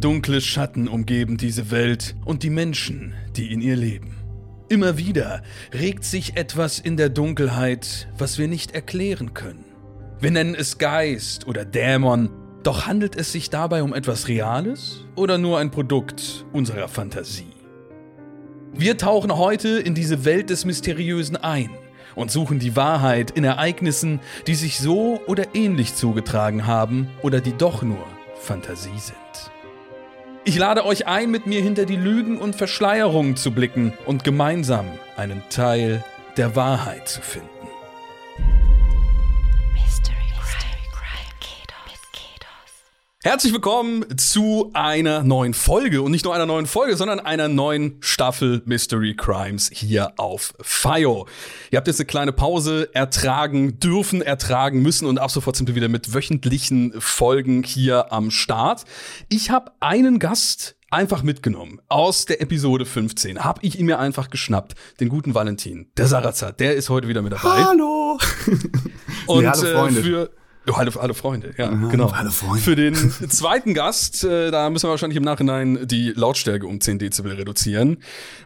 Dunkle Schatten umgeben diese Welt und die Menschen, die in ihr leben. Immer wieder regt sich etwas in der Dunkelheit, was wir nicht erklären können. Wir nennen es Geist oder Dämon, doch handelt es sich dabei um etwas Reales oder nur ein Produkt unserer Fantasie? Wir tauchen heute in diese Welt des Mysteriösen ein und suchen die Wahrheit in Ereignissen, die sich so oder ähnlich zugetragen haben oder die doch nur Fantasie sind. Ich lade euch ein, mit mir hinter die Lügen und Verschleierungen zu blicken und gemeinsam einen Teil der Wahrheit zu finden. Herzlich willkommen zu einer neuen Folge und nicht nur einer neuen Folge, sondern einer neuen Staffel Mystery Crimes hier auf FIO. Ihr habt jetzt eine kleine Pause ertragen dürfen, ertragen müssen und ab sofort sind wir wieder mit wöchentlichen Folgen hier am Start. Ich habe einen Gast einfach mitgenommen aus der Episode 15. Hab ich ihn mir einfach geschnappt, den guten Valentin, der Sarazat, der ist heute wieder mit dabei. Hallo. und ja, hallo Freunde. Äh, für Oh, alle, alle Freunde, ja, Aha, genau. Alle Freunde. Für den zweiten Gast, äh, da müssen wir wahrscheinlich im Nachhinein die Lautstärke um 10 Dezibel reduzieren.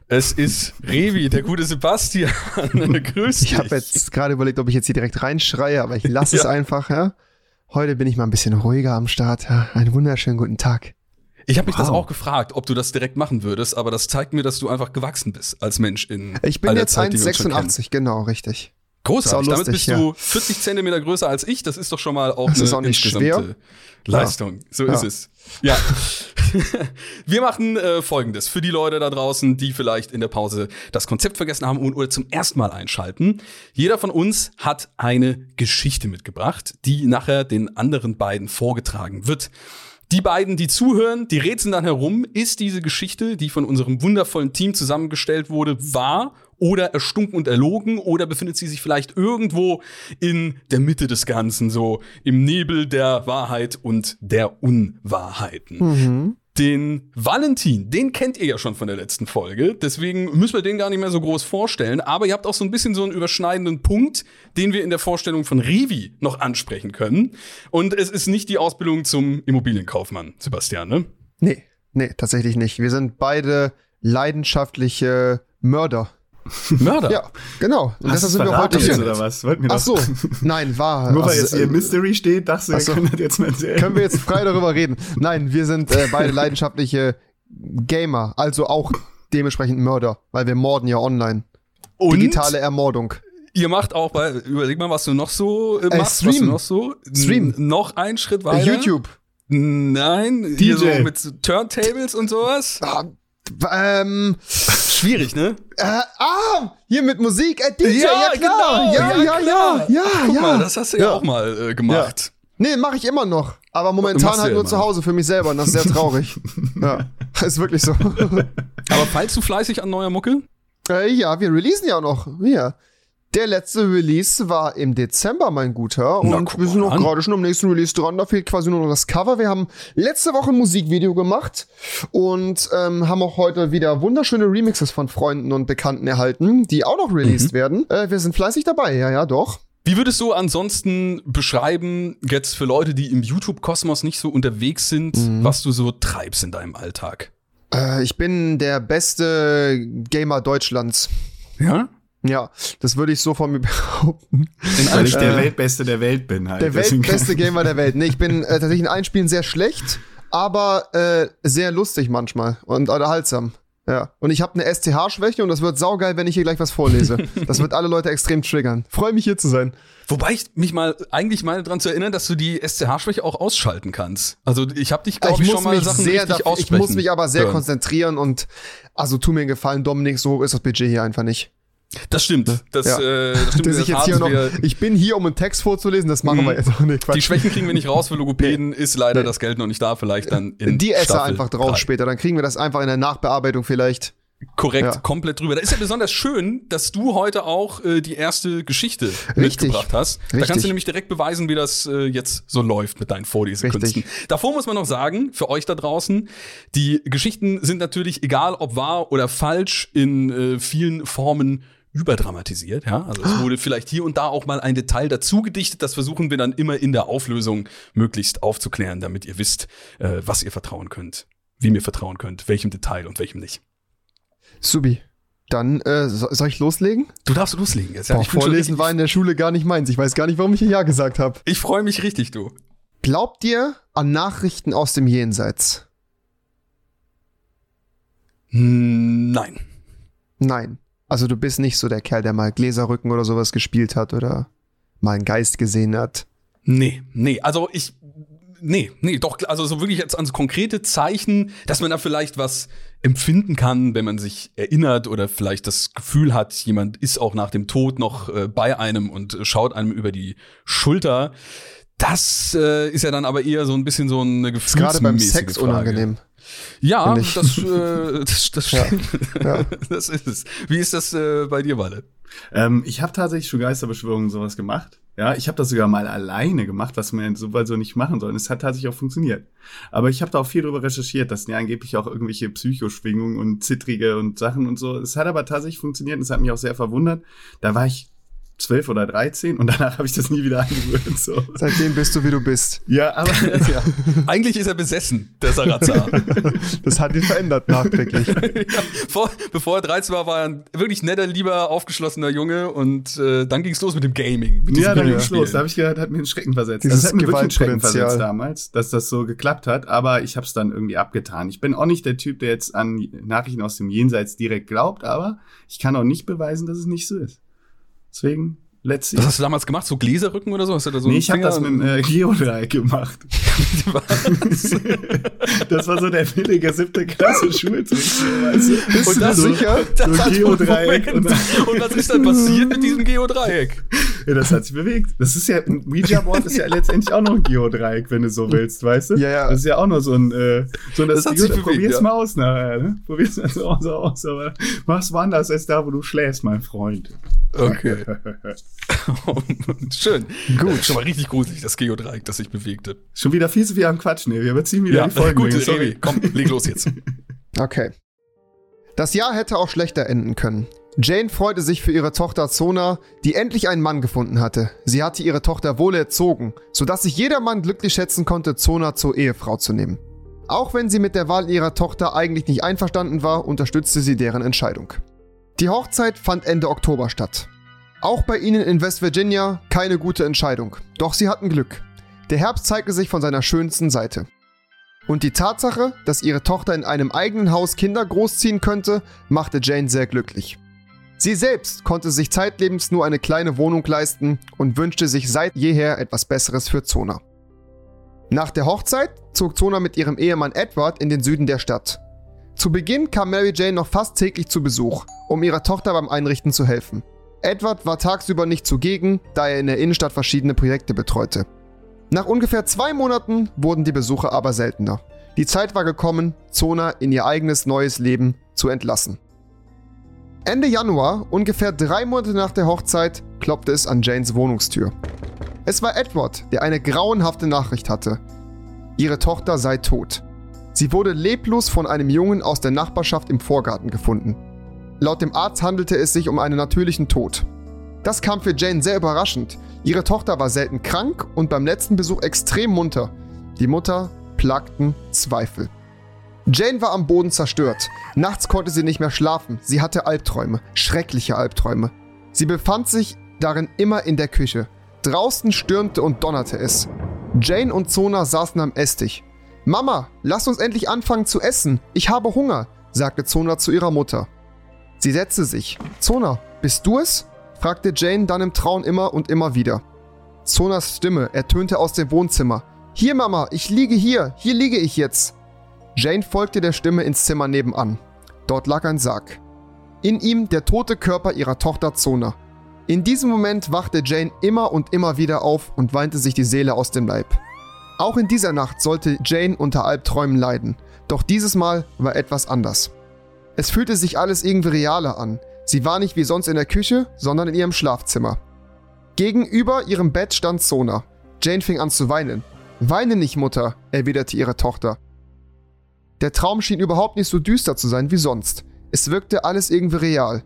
Es ist Revi, der gute Sebastian. Grüß dich. Ich habe jetzt gerade überlegt, ob ich jetzt hier direkt reinschreie, aber ich lasse ja. es einfach. Ja? Heute bin ich mal ein bisschen ruhiger am Start. Ja? Einen wunderschönen guten Tag. Ich habe mich wow. das auch gefragt, ob du das direkt machen würdest, aber das zeigt mir, dass du einfach gewachsen bist als Mensch in Ich bin jetzt 1,86, genau, richtig. Großartig. Lustig, Damit bist ja. du 40 Zentimeter größer als ich. Das ist doch schon mal auch das eine ist auch nicht schwer. Leistung. Ja. So ja. ist es. Ja. Wir machen äh, folgendes. Für die Leute da draußen, die vielleicht in der Pause das Konzept vergessen haben und oder zum ersten Mal einschalten. Jeder von uns hat eine Geschichte mitgebracht, die nachher den anderen beiden vorgetragen wird. Die beiden, die zuhören, die rätseln dann herum, ist diese Geschichte, die von unserem wundervollen Team zusammengestellt wurde, wahr oder erstunken und erlogen oder befindet sie sich vielleicht irgendwo in der Mitte des Ganzen, so im Nebel der Wahrheit und der Unwahrheiten. Mhm. Den Valentin, den kennt ihr ja schon von der letzten Folge, deswegen müssen wir den gar nicht mehr so groß vorstellen, aber ihr habt auch so ein bisschen so einen überschneidenden Punkt, den wir in der Vorstellung von Revi noch ansprechen können. Und es ist nicht die Ausbildung zum Immobilienkaufmann, Sebastian, ne? Nee, nee, tatsächlich nicht. Wir sind beide leidenschaftliche Mörder. Mörder? Ja, genau. Und deshalb sind wir heute hier. Oder was? Wollten wir Ach so, nein, war. Nur weil jetzt hier Mystery steht, dachte ich, können das jetzt mal erzählen. Können wir jetzt frei darüber reden? Nein, wir sind äh, beide leidenschaftliche Gamer, also auch dementsprechend Mörder, weil wir morden ja online. Und? Digitale Ermordung. Ihr macht auch bei, überleg mal, was du noch so äh, machst, äh, was du noch so. Stream. Noch einen Schritt weiter. YouTube. Nein, DJ. So mit Turntables und sowas. Ah, ähm, Schwierig, ne? Äh, ah, hier mit Musik, äh, DJ, ja, ja klar. Genau, ja, ja, ja, ja, Guck ja. Mal, das hast du ja, ja auch mal äh, gemacht. Ja. Nee, mache ich immer noch. Aber momentan halt nur zu Hause für mich selber und das ist sehr traurig. ja, ist wirklich so. Aber falls du fleißig an neuer Mucke? Äh, ja, wir releasen ja auch noch. Ja. Der letzte Release war im Dezember, mein Guter. Und Na, wir sind noch gerade schon am nächsten Release dran. Da fehlt quasi nur noch das Cover. Wir haben letzte Woche ein Musikvideo gemacht und ähm, haben auch heute wieder wunderschöne Remixes von Freunden und Bekannten erhalten, die auch noch released mhm. werden. Äh, wir sind fleißig dabei, ja, ja, doch. Wie würdest du ansonsten beschreiben, jetzt für Leute, die im YouTube-Kosmos nicht so unterwegs sind, mhm. was du so treibst in deinem Alltag? Äh, ich bin der beste Gamer Deutschlands. Ja? Ja, das würde ich so von mir behaupten. Weil ich der äh, Weltbeste der Welt bin halt. Der weltbeste Gamer der Welt. Nee, ich bin äh, tatsächlich in Einspielen sehr schlecht, aber äh, sehr lustig manchmal und unterhaltsam. Ja. Und ich habe eine STH-Schwäche und das wird saugeil, wenn ich hier gleich was vorlese. das wird alle Leute extrem triggern. Freue mich hier zu sein. Wobei ich mich mal eigentlich meine daran zu erinnern, dass du die SCH-Schwäche auch ausschalten kannst. Also ich habe dich glaube ich, ich schon mal Sachen sehr richtig Ich muss mich aber sehr hören. konzentrieren und also tu mir einen Gefallen, Dominik, so hoch ist das Budget hier einfach nicht. Das stimmt. Das, ja. äh, das stimmt. Das ich, jetzt hier noch, ich bin hier, um einen Text vorzulesen, das machen wir mhm. jetzt auch nicht. Quatsch. Die Schwächen kriegen wir nicht raus für Logopäden, nee. ist leider nee. das Geld noch nicht da, vielleicht dann in Die Esser einfach drauf 3. später, dann kriegen wir das einfach in der Nachbearbeitung vielleicht. Korrekt, ja. komplett drüber. Da ist ja besonders schön, dass du heute auch äh, die erste Geschichte Richtig. mitgebracht hast. Richtig. Da kannst du nämlich direkt beweisen, wie das äh, jetzt so läuft mit deinen Vorlesekünsten. Davor muss man noch sagen, für euch da draußen, die Geschichten sind natürlich, egal ob wahr oder falsch, in äh, vielen Formen überdramatisiert, ja. Also es wurde vielleicht hier und da auch mal ein Detail dazu gedichtet. Das versuchen wir dann immer in der Auflösung möglichst aufzuklären, damit ihr wisst, äh, was ihr vertrauen könnt wem ihr vertrauen könnt, welchem Detail und welchem nicht. Subi. Dann äh, soll ich loslegen? Du darfst loslegen jetzt. Ja, Boah, Vorlesen war in der Schule gar nicht meins. Ich weiß gar nicht, warum ich hier Ja gesagt habe. Ich freue mich richtig, du. Glaubt ihr an Nachrichten aus dem Jenseits? Nein. Nein. Also du bist nicht so der Kerl, der mal Gläserrücken oder sowas gespielt hat oder mal einen Geist gesehen hat. Nee, nee. Also ich nee, nee, doch, also so wirklich jetzt an so konkrete Zeichen, dass man da vielleicht was empfinden kann, wenn man sich erinnert oder vielleicht das Gefühl hat, jemand ist auch nach dem Tod noch äh, bei einem und schaut einem über die Schulter. Das äh, ist ja dann aber eher so ein bisschen so eine gefühlsmäßige Gerade beim Sex Frage. unangenehm. Ja, das, äh, das, das stimmt. Ja, ja. Das ist es. Wie ist das äh, bei dir, Walle? Ähm, ich habe tatsächlich schon Geisterbeschwörungen sowas gemacht. Ja, ich habe das sogar mal alleine gemacht, was man so so nicht machen soll. Und es hat tatsächlich auch funktioniert. Aber ich habe da auch viel drüber recherchiert, dass ja angeblich auch irgendwelche Psychoschwingungen und zittrige und Sachen und so. Es hat aber tatsächlich funktioniert und es hat mich auch sehr verwundert. Da war ich zwölf oder dreizehn und danach habe ich das nie wieder angewöhnt. So. Seitdem bist du, wie du bist. Ja, aber ja. eigentlich ist er besessen, der Sarazar. das hat ihn verändert nachträglich. ja, vor, bevor er 13 war, war er ein wirklich netter, lieber, aufgeschlossener Junge und äh, dann ging es los mit dem Gaming. Mit ja, dann ging es los. Da habe ich gehört, hat mir einen Schrecken versetzt. Dieses das hat mir wirklich einen Schrecken versetzt damals, dass das so geklappt hat, aber ich habe es dann irgendwie abgetan. Ich bin auch nicht der Typ, der jetzt an Nachrichten aus dem Jenseits direkt glaubt, aber ich kann auch nicht beweisen, dass es nicht so ist. Deswegen Letztlich. Was hast du damals gemacht? So Gläserrücken oder so? Hast du da so nee, ich habe das mit einem äh, Geodreieck gemacht. das war so der billige siebte Klasse Schultrick. Weißt du? Und das so, sicher? So das Geodreieck. Und, und, was ist dann passiert mit diesem Geodreieck? Ja, das hat sich bewegt. Das ist ja, ein Ouija-Board ist ja letztendlich auch noch ein Geodreieck, wenn du so willst, weißt du? Ja, ja. Das ist ja auch noch so ein, äh, so das, das hat sich bewegt, Probier's ja. mal aus nachher, ne? Probier's mal so aus, aber mach's woanders als da, wo du schläfst, mein Freund. Okay. Schön. Gut. Schon mal richtig gruselig, das Geodreieck, das sich bewegte. Schon wieder viel zu viel am Quatsch, ne? Wir überziehen wieder ja, die Folge. Gut, sorry. Komm, leg los jetzt. Okay. Das Jahr hätte auch schlechter enden können. Jane freute sich für ihre Tochter Zona, die endlich einen Mann gefunden hatte. Sie hatte ihre Tochter wohl erzogen, sodass sich jeder Mann glücklich schätzen konnte, Zona zur Ehefrau zu nehmen. Auch wenn sie mit der Wahl ihrer Tochter eigentlich nicht einverstanden war, unterstützte sie deren Entscheidung. Die Hochzeit fand Ende Oktober statt. Auch bei ihnen in West Virginia keine gute Entscheidung. Doch sie hatten Glück. Der Herbst zeigte sich von seiner schönsten Seite. Und die Tatsache, dass ihre Tochter in einem eigenen Haus Kinder großziehen könnte, machte Jane sehr glücklich. Sie selbst konnte sich zeitlebens nur eine kleine Wohnung leisten und wünschte sich seit jeher etwas Besseres für Zona. Nach der Hochzeit zog Zona mit ihrem Ehemann Edward in den Süden der Stadt. Zu Beginn kam Mary Jane noch fast täglich zu Besuch, um ihrer Tochter beim Einrichten zu helfen. Edward war tagsüber nicht zugegen, da er in der Innenstadt verschiedene Projekte betreute. Nach ungefähr zwei Monaten wurden die Besuche aber seltener. Die Zeit war gekommen, Zona in ihr eigenes neues Leben zu entlassen. Ende Januar, ungefähr drei Monate nach der Hochzeit, klopfte es an Janes Wohnungstür. Es war Edward, der eine grauenhafte Nachricht hatte. Ihre Tochter sei tot. Sie wurde leblos von einem Jungen aus der Nachbarschaft im Vorgarten gefunden. Laut dem Arzt handelte es sich um einen natürlichen Tod. Das kam für Jane sehr überraschend. Ihre Tochter war selten krank und beim letzten Besuch extrem munter. Die Mutter plagten Zweifel. Jane war am Boden zerstört. Nachts konnte sie nicht mehr schlafen. Sie hatte Albträume, schreckliche Albträume. Sie befand sich darin immer in der Küche. Draußen stürmte und donnerte es. Jane und Zona saßen am Esstisch. Mama, lass uns endlich anfangen zu essen. Ich habe Hunger, sagte Zona zu ihrer Mutter. Sie setzte sich. Zona, bist du es? fragte Jane dann im Traum immer und immer wieder. Zonas Stimme ertönte aus dem Wohnzimmer. Hier, Mama, ich liege hier, hier liege ich jetzt. Jane folgte der Stimme ins Zimmer nebenan. Dort lag ein Sarg. In ihm der tote Körper ihrer Tochter Zona. In diesem Moment wachte Jane immer und immer wieder auf und weinte sich die Seele aus dem Leib. Auch in dieser Nacht sollte Jane unter Albträumen leiden, doch dieses Mal war etwas anders. Es fühlte sich alles irgendwie realer an. Sie war nicht wie sonst in der Küche, sondern in ihrem Schlafzimmer. Gegenüber ihrem Bett stand Sona. Jane fing an zu weinen. Weine nicht, Mutter, erwiderte ihre Tochter. Der Traum schien überhaupt nicht so düster zu sein wie sonst. Es wirkte alles irgendwie real.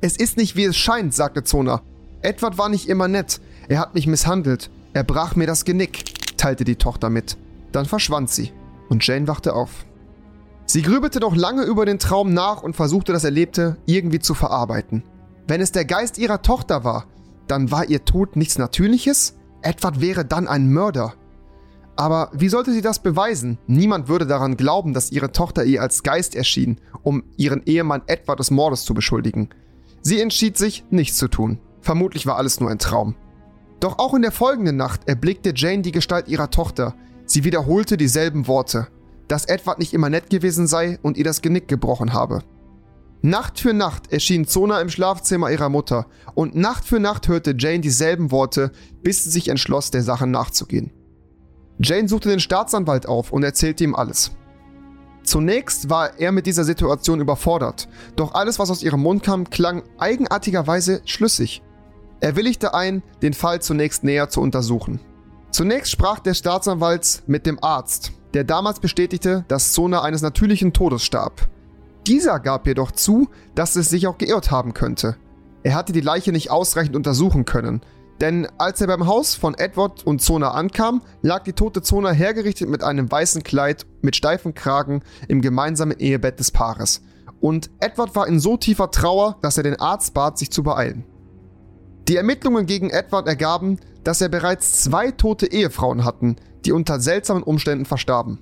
Es ist nicht wie es scheint, sagte Zona. Edward war nicht immer nett. Er hat mich misshandelt. Er brach mir das Genick teilte die Tochter mit. Dann verschwand sie und Jane wachte auf. Sie grübelte noch lange über den Traum nach und versuchte das Erlebte irgendwie zu verarbeiten. Wenn es der Geist ihrer Tochter war, dann war ihr Tod nichts Natürliches? Edward wäre dann ein Mörder. Aber wie sollte sie das beweisen? Niemand würde daran glauben, dass ihre Tochter ihr als Geist erschien, um ihren Ehemann Edward des Mordes zu beschuldigen. Sie entschied sich, nichts zu tun. Vermutlich war alles nur ein Traum. Doch auch in der folgenden Nacht erblickte Jane die Gestalt ihrer Tochter. Sie wiederholte dieselben Worte, dass Edward nicht immer nett gewesen sei und ihr das Genick gebrochen habe. Nacht für Nacht erschien Zona im Schlafzimmer ihrer Mutter und Nacht für Nacht hörte Jane dieselben Worte, bis sie sich entschloss, der Sache nachzugehen. Jane suchte den Staatsanwalt auf und erzählte ihm alles. Zunächst war er mit dieser Situation überfordert, doch alles, was aus ihrem Mund kam, klang eigenartigerweise schlüssig. Er willigte ein, den Fall zunächst näher zu untersuchen. Zunächst sprach der Staatsanwalt mit dem Arzt, der damals bestätigte, dass Zona eines natürlichen Todes starb. Dieser gab jedoch zu, dass es sich auch geirrt haben könnte. Er hatte die Leiche nicht ausreichend untersuchen können, denn als er beim Haus von Edward und Zona ankam, lag die tote Zona hergerichtet mit einem weißen Kleid mit steifem Kragen im gemeinsamen Ehebett des Paares. Und Edward war in so tiefer Trauer, dass er den Arzt bat, sich zu beeilen. Die Ermittlungen gegen Edward ergaben, dass er bereits zwei tote Ehefrauen hatten, die unter seltsamen Umständen verstarben.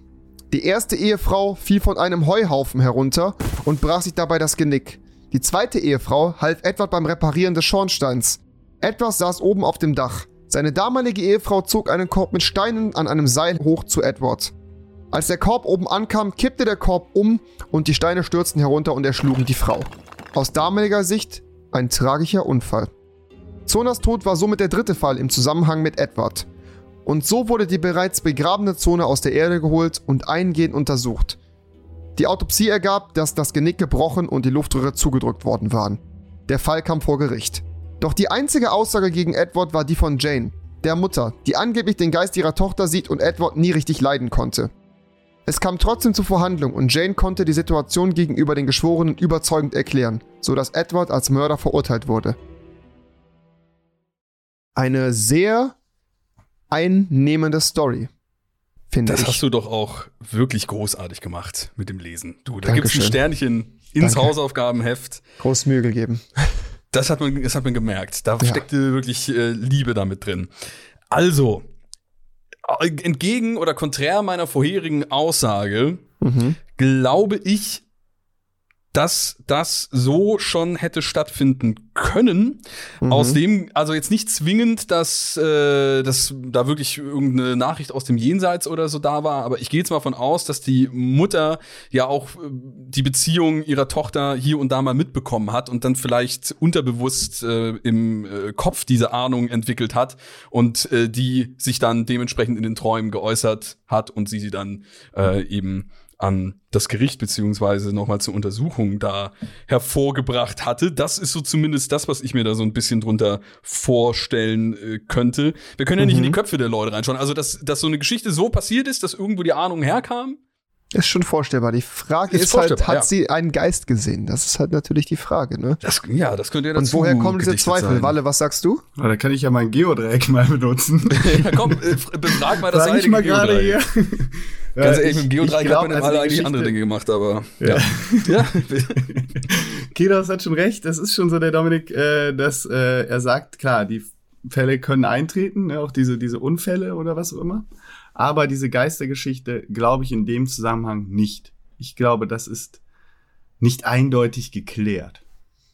Die erste Ehefrau fiel von einem Heuhaufen herunter und brach sich dabei das Genick. Die zweite Ehefrau half Edward beim Reparieren des Schornsteins, Edward saß oben auf dem Dach. Seine damalige Ehefrau zog einen Korb mit Steinen an einem Seil hoch zu Edward. Als der Korb oben ankam, kippte der Korb um und die Steine stürzten herunter und erschlugen die Frau. Aus damaliger Sicht ein tragischer Unfall. Zonas Tod war somit der dritte Fall im Zusammenhang mit Edward. Und so wurde die bereits begrabene Zone aus der Erde geholt und eingehend untersucht. Die Autopsie ergab, dass das Genick gebrochen und die Luftröhre zugedrückt worden waren. Der Fall kam vor Gericht. Doch die einzige Aussage gegen Edward war die von Jane, der Mutter, die angeblich den Geist ihrer Tochter sieht und Edward nie richtig leiden konnte. Es kam trotzdem zur Verhandlung und Jane konnte die Situation gegenüber den Geschworenen überzeugend erklären, sodass Edward als Mörder verurteilt wurde. Eine sehr einnehmende Story. Finde das ich. hast du doch auch wirklich großartig gemacht mit dem Lesen. Du, da gibt es ein Sternchen ins Danke. Hausaufgabenheft. Groß Mühe gegeben. Das hat man, das hat man gemerkt. Da ja. steckte wirklich äh, Liebe damit drin. Also, entgegen oder konträr meiner vorherigen Aussage, mhm. glaube ich, dass das so schon hätte stattfinden können. Mhm. Aus dem, also jetzt nicht zwingend, dass, äh, dass da wirklich irgendeine Nachricht aus dem Jenseits oder so da war, aber ich gehe jetzt mal von aus, dass die Mutter ja auch äh, die Beziehung ihrer Tochter hier und da mal mitbekommen hat und dann vielleicht unterbewusst äh, im äh, Kopf diese Ahnung entwickelt hat und äh, die sich dann dementsprechend in den Träumen geäußert hat und sie sie dann äh, eben an das Gericht beziehungsweise nochmal zur Untersuchung da hervorgebracht hatte. Das ist so zumindest das, was ich mir da so ein bisschen drunter vorstellen äh, könnte. Wir können ja nicht in die mhm. Köpfe der Leute reinschauen. Also, dass, dass so eine Geschichte so passiert ist, dass irgendwo die Ahnung herkam, ist schon vorstellbar. Die Frage ist, ist halt, hat ja. sie einen Geist gesehen? Das ist halt natürlich die Frage, ne? Das, ja, das könnte ja dazu Und woher kommen diese Zweifel? Sein. Walle, was sagst du? Oh, da kann ich ja mein Geodreieck mal benutzen. ja, komm, äh, befrag mal das Sag ich mal gerade hier. Ganz ehrlich, mit dem Geodreieck hat man also alle eigentlich andere Dinge gemacht, aber ja. ja. ja. Kidos hat schon recht. Das ist schon so der Dominik, äh, dass äh, er sagt, klar, die Fälle können eintreten, ne, auch diese, diese Unfälle oder was auch immer. Aber diese Geistergeschichte glaube ich in dem Zusammenhang nicht. Ich glaube, das ist nicht eindeutig geklärt.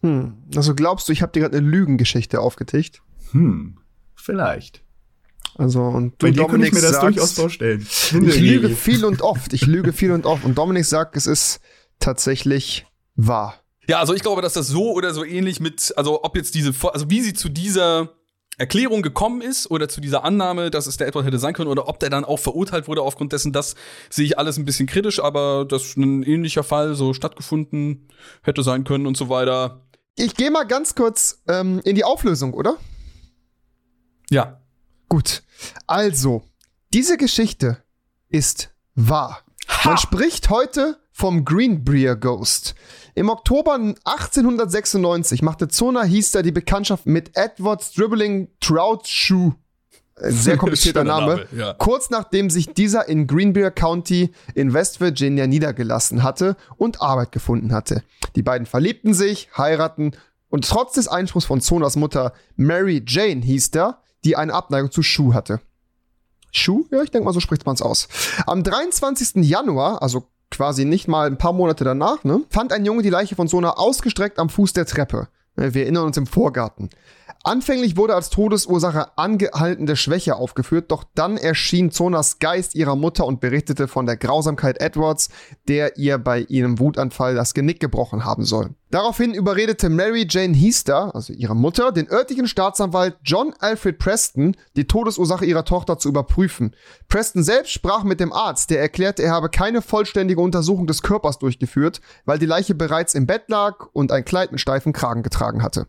Hm. Also glaubst du, ich habe dir gerade eine Lügengeschichte aufgetischt? Hm, vielleicht. Also und du Bei dir Dominik ich mir das sagst, durchaus vorstellen. Ich lüge viel und oft. Ich lüge viel und oft. Und Dominik sagt, es ist tatsächlich wahr. Ja, also ich glaube, dass das so oder so ähnlich mit, also ob jetzt diese, also wie sie zu dieser Erklärung gekommen ist oder zu dieser Annahme, dass es der Edward hätte sein können oder ob der dann auch verurteilt wurde aufgrund dessen, das sehe ich alles ein bisschen kritisch, aber dass ein ähnlicher Fall so stattgefunden hätte sein können und so weiter. Ich gehe mal ganz kurz ähm, in die Auflösung, oder? Ja. Gut. Also, diese Geschichte ist wahr. Ha. Man spricht heute vom Greenbrier Ghost. Im Oktober 1896 machte Zona Hiester die Bekanntschaft mit Edward Dribbling Trout Shoe. Sehr komplizierter Name. Name ja. Kurz nachdem sich dieser in Greenbrier County in West Virginia niedergelassen hatte und Arbeit gefunden hatte. Die beiden verliebten sich, heiraten und trotz des Einspruchs von Zonas Mutter Mary Jane hieß der, die eine Abneigung zu Schuh hatte. Schuh? Ja, ich denke mal, so spricht man es aus. Am 23. Januar, also quasi nicht mal ein paar Monate danach, ne, fand ein Junge die Leiche von Sona ausgestreckt am Fuß der Treppe. Wir erinnern uns im Vorgarten. Anfänglich wurde als Todesursache angehaltene Schwäche aufgeführt, doch dann erschien Zonas Geist ihrer Mutter und berichtete von der Grausamkeit Edwards, der ihr bei ihrem Wutanfall das Genick gebrochen haben soll. Daraufhin überredete Mary Jane Heaster, also ihre Mutter, den örtlichen Staatsanwalt John Alfred Preston, die Todesursache ihrer Tochter zu überprüfen. Preston selbst sprach mit dem Arzt, der erklärte, er habe keine vollständige Untersuchung des Körpers durchgeführt, weil die Leiche bereits im Bett lag und ein Kleid mit steifen Kragen getragen hatte.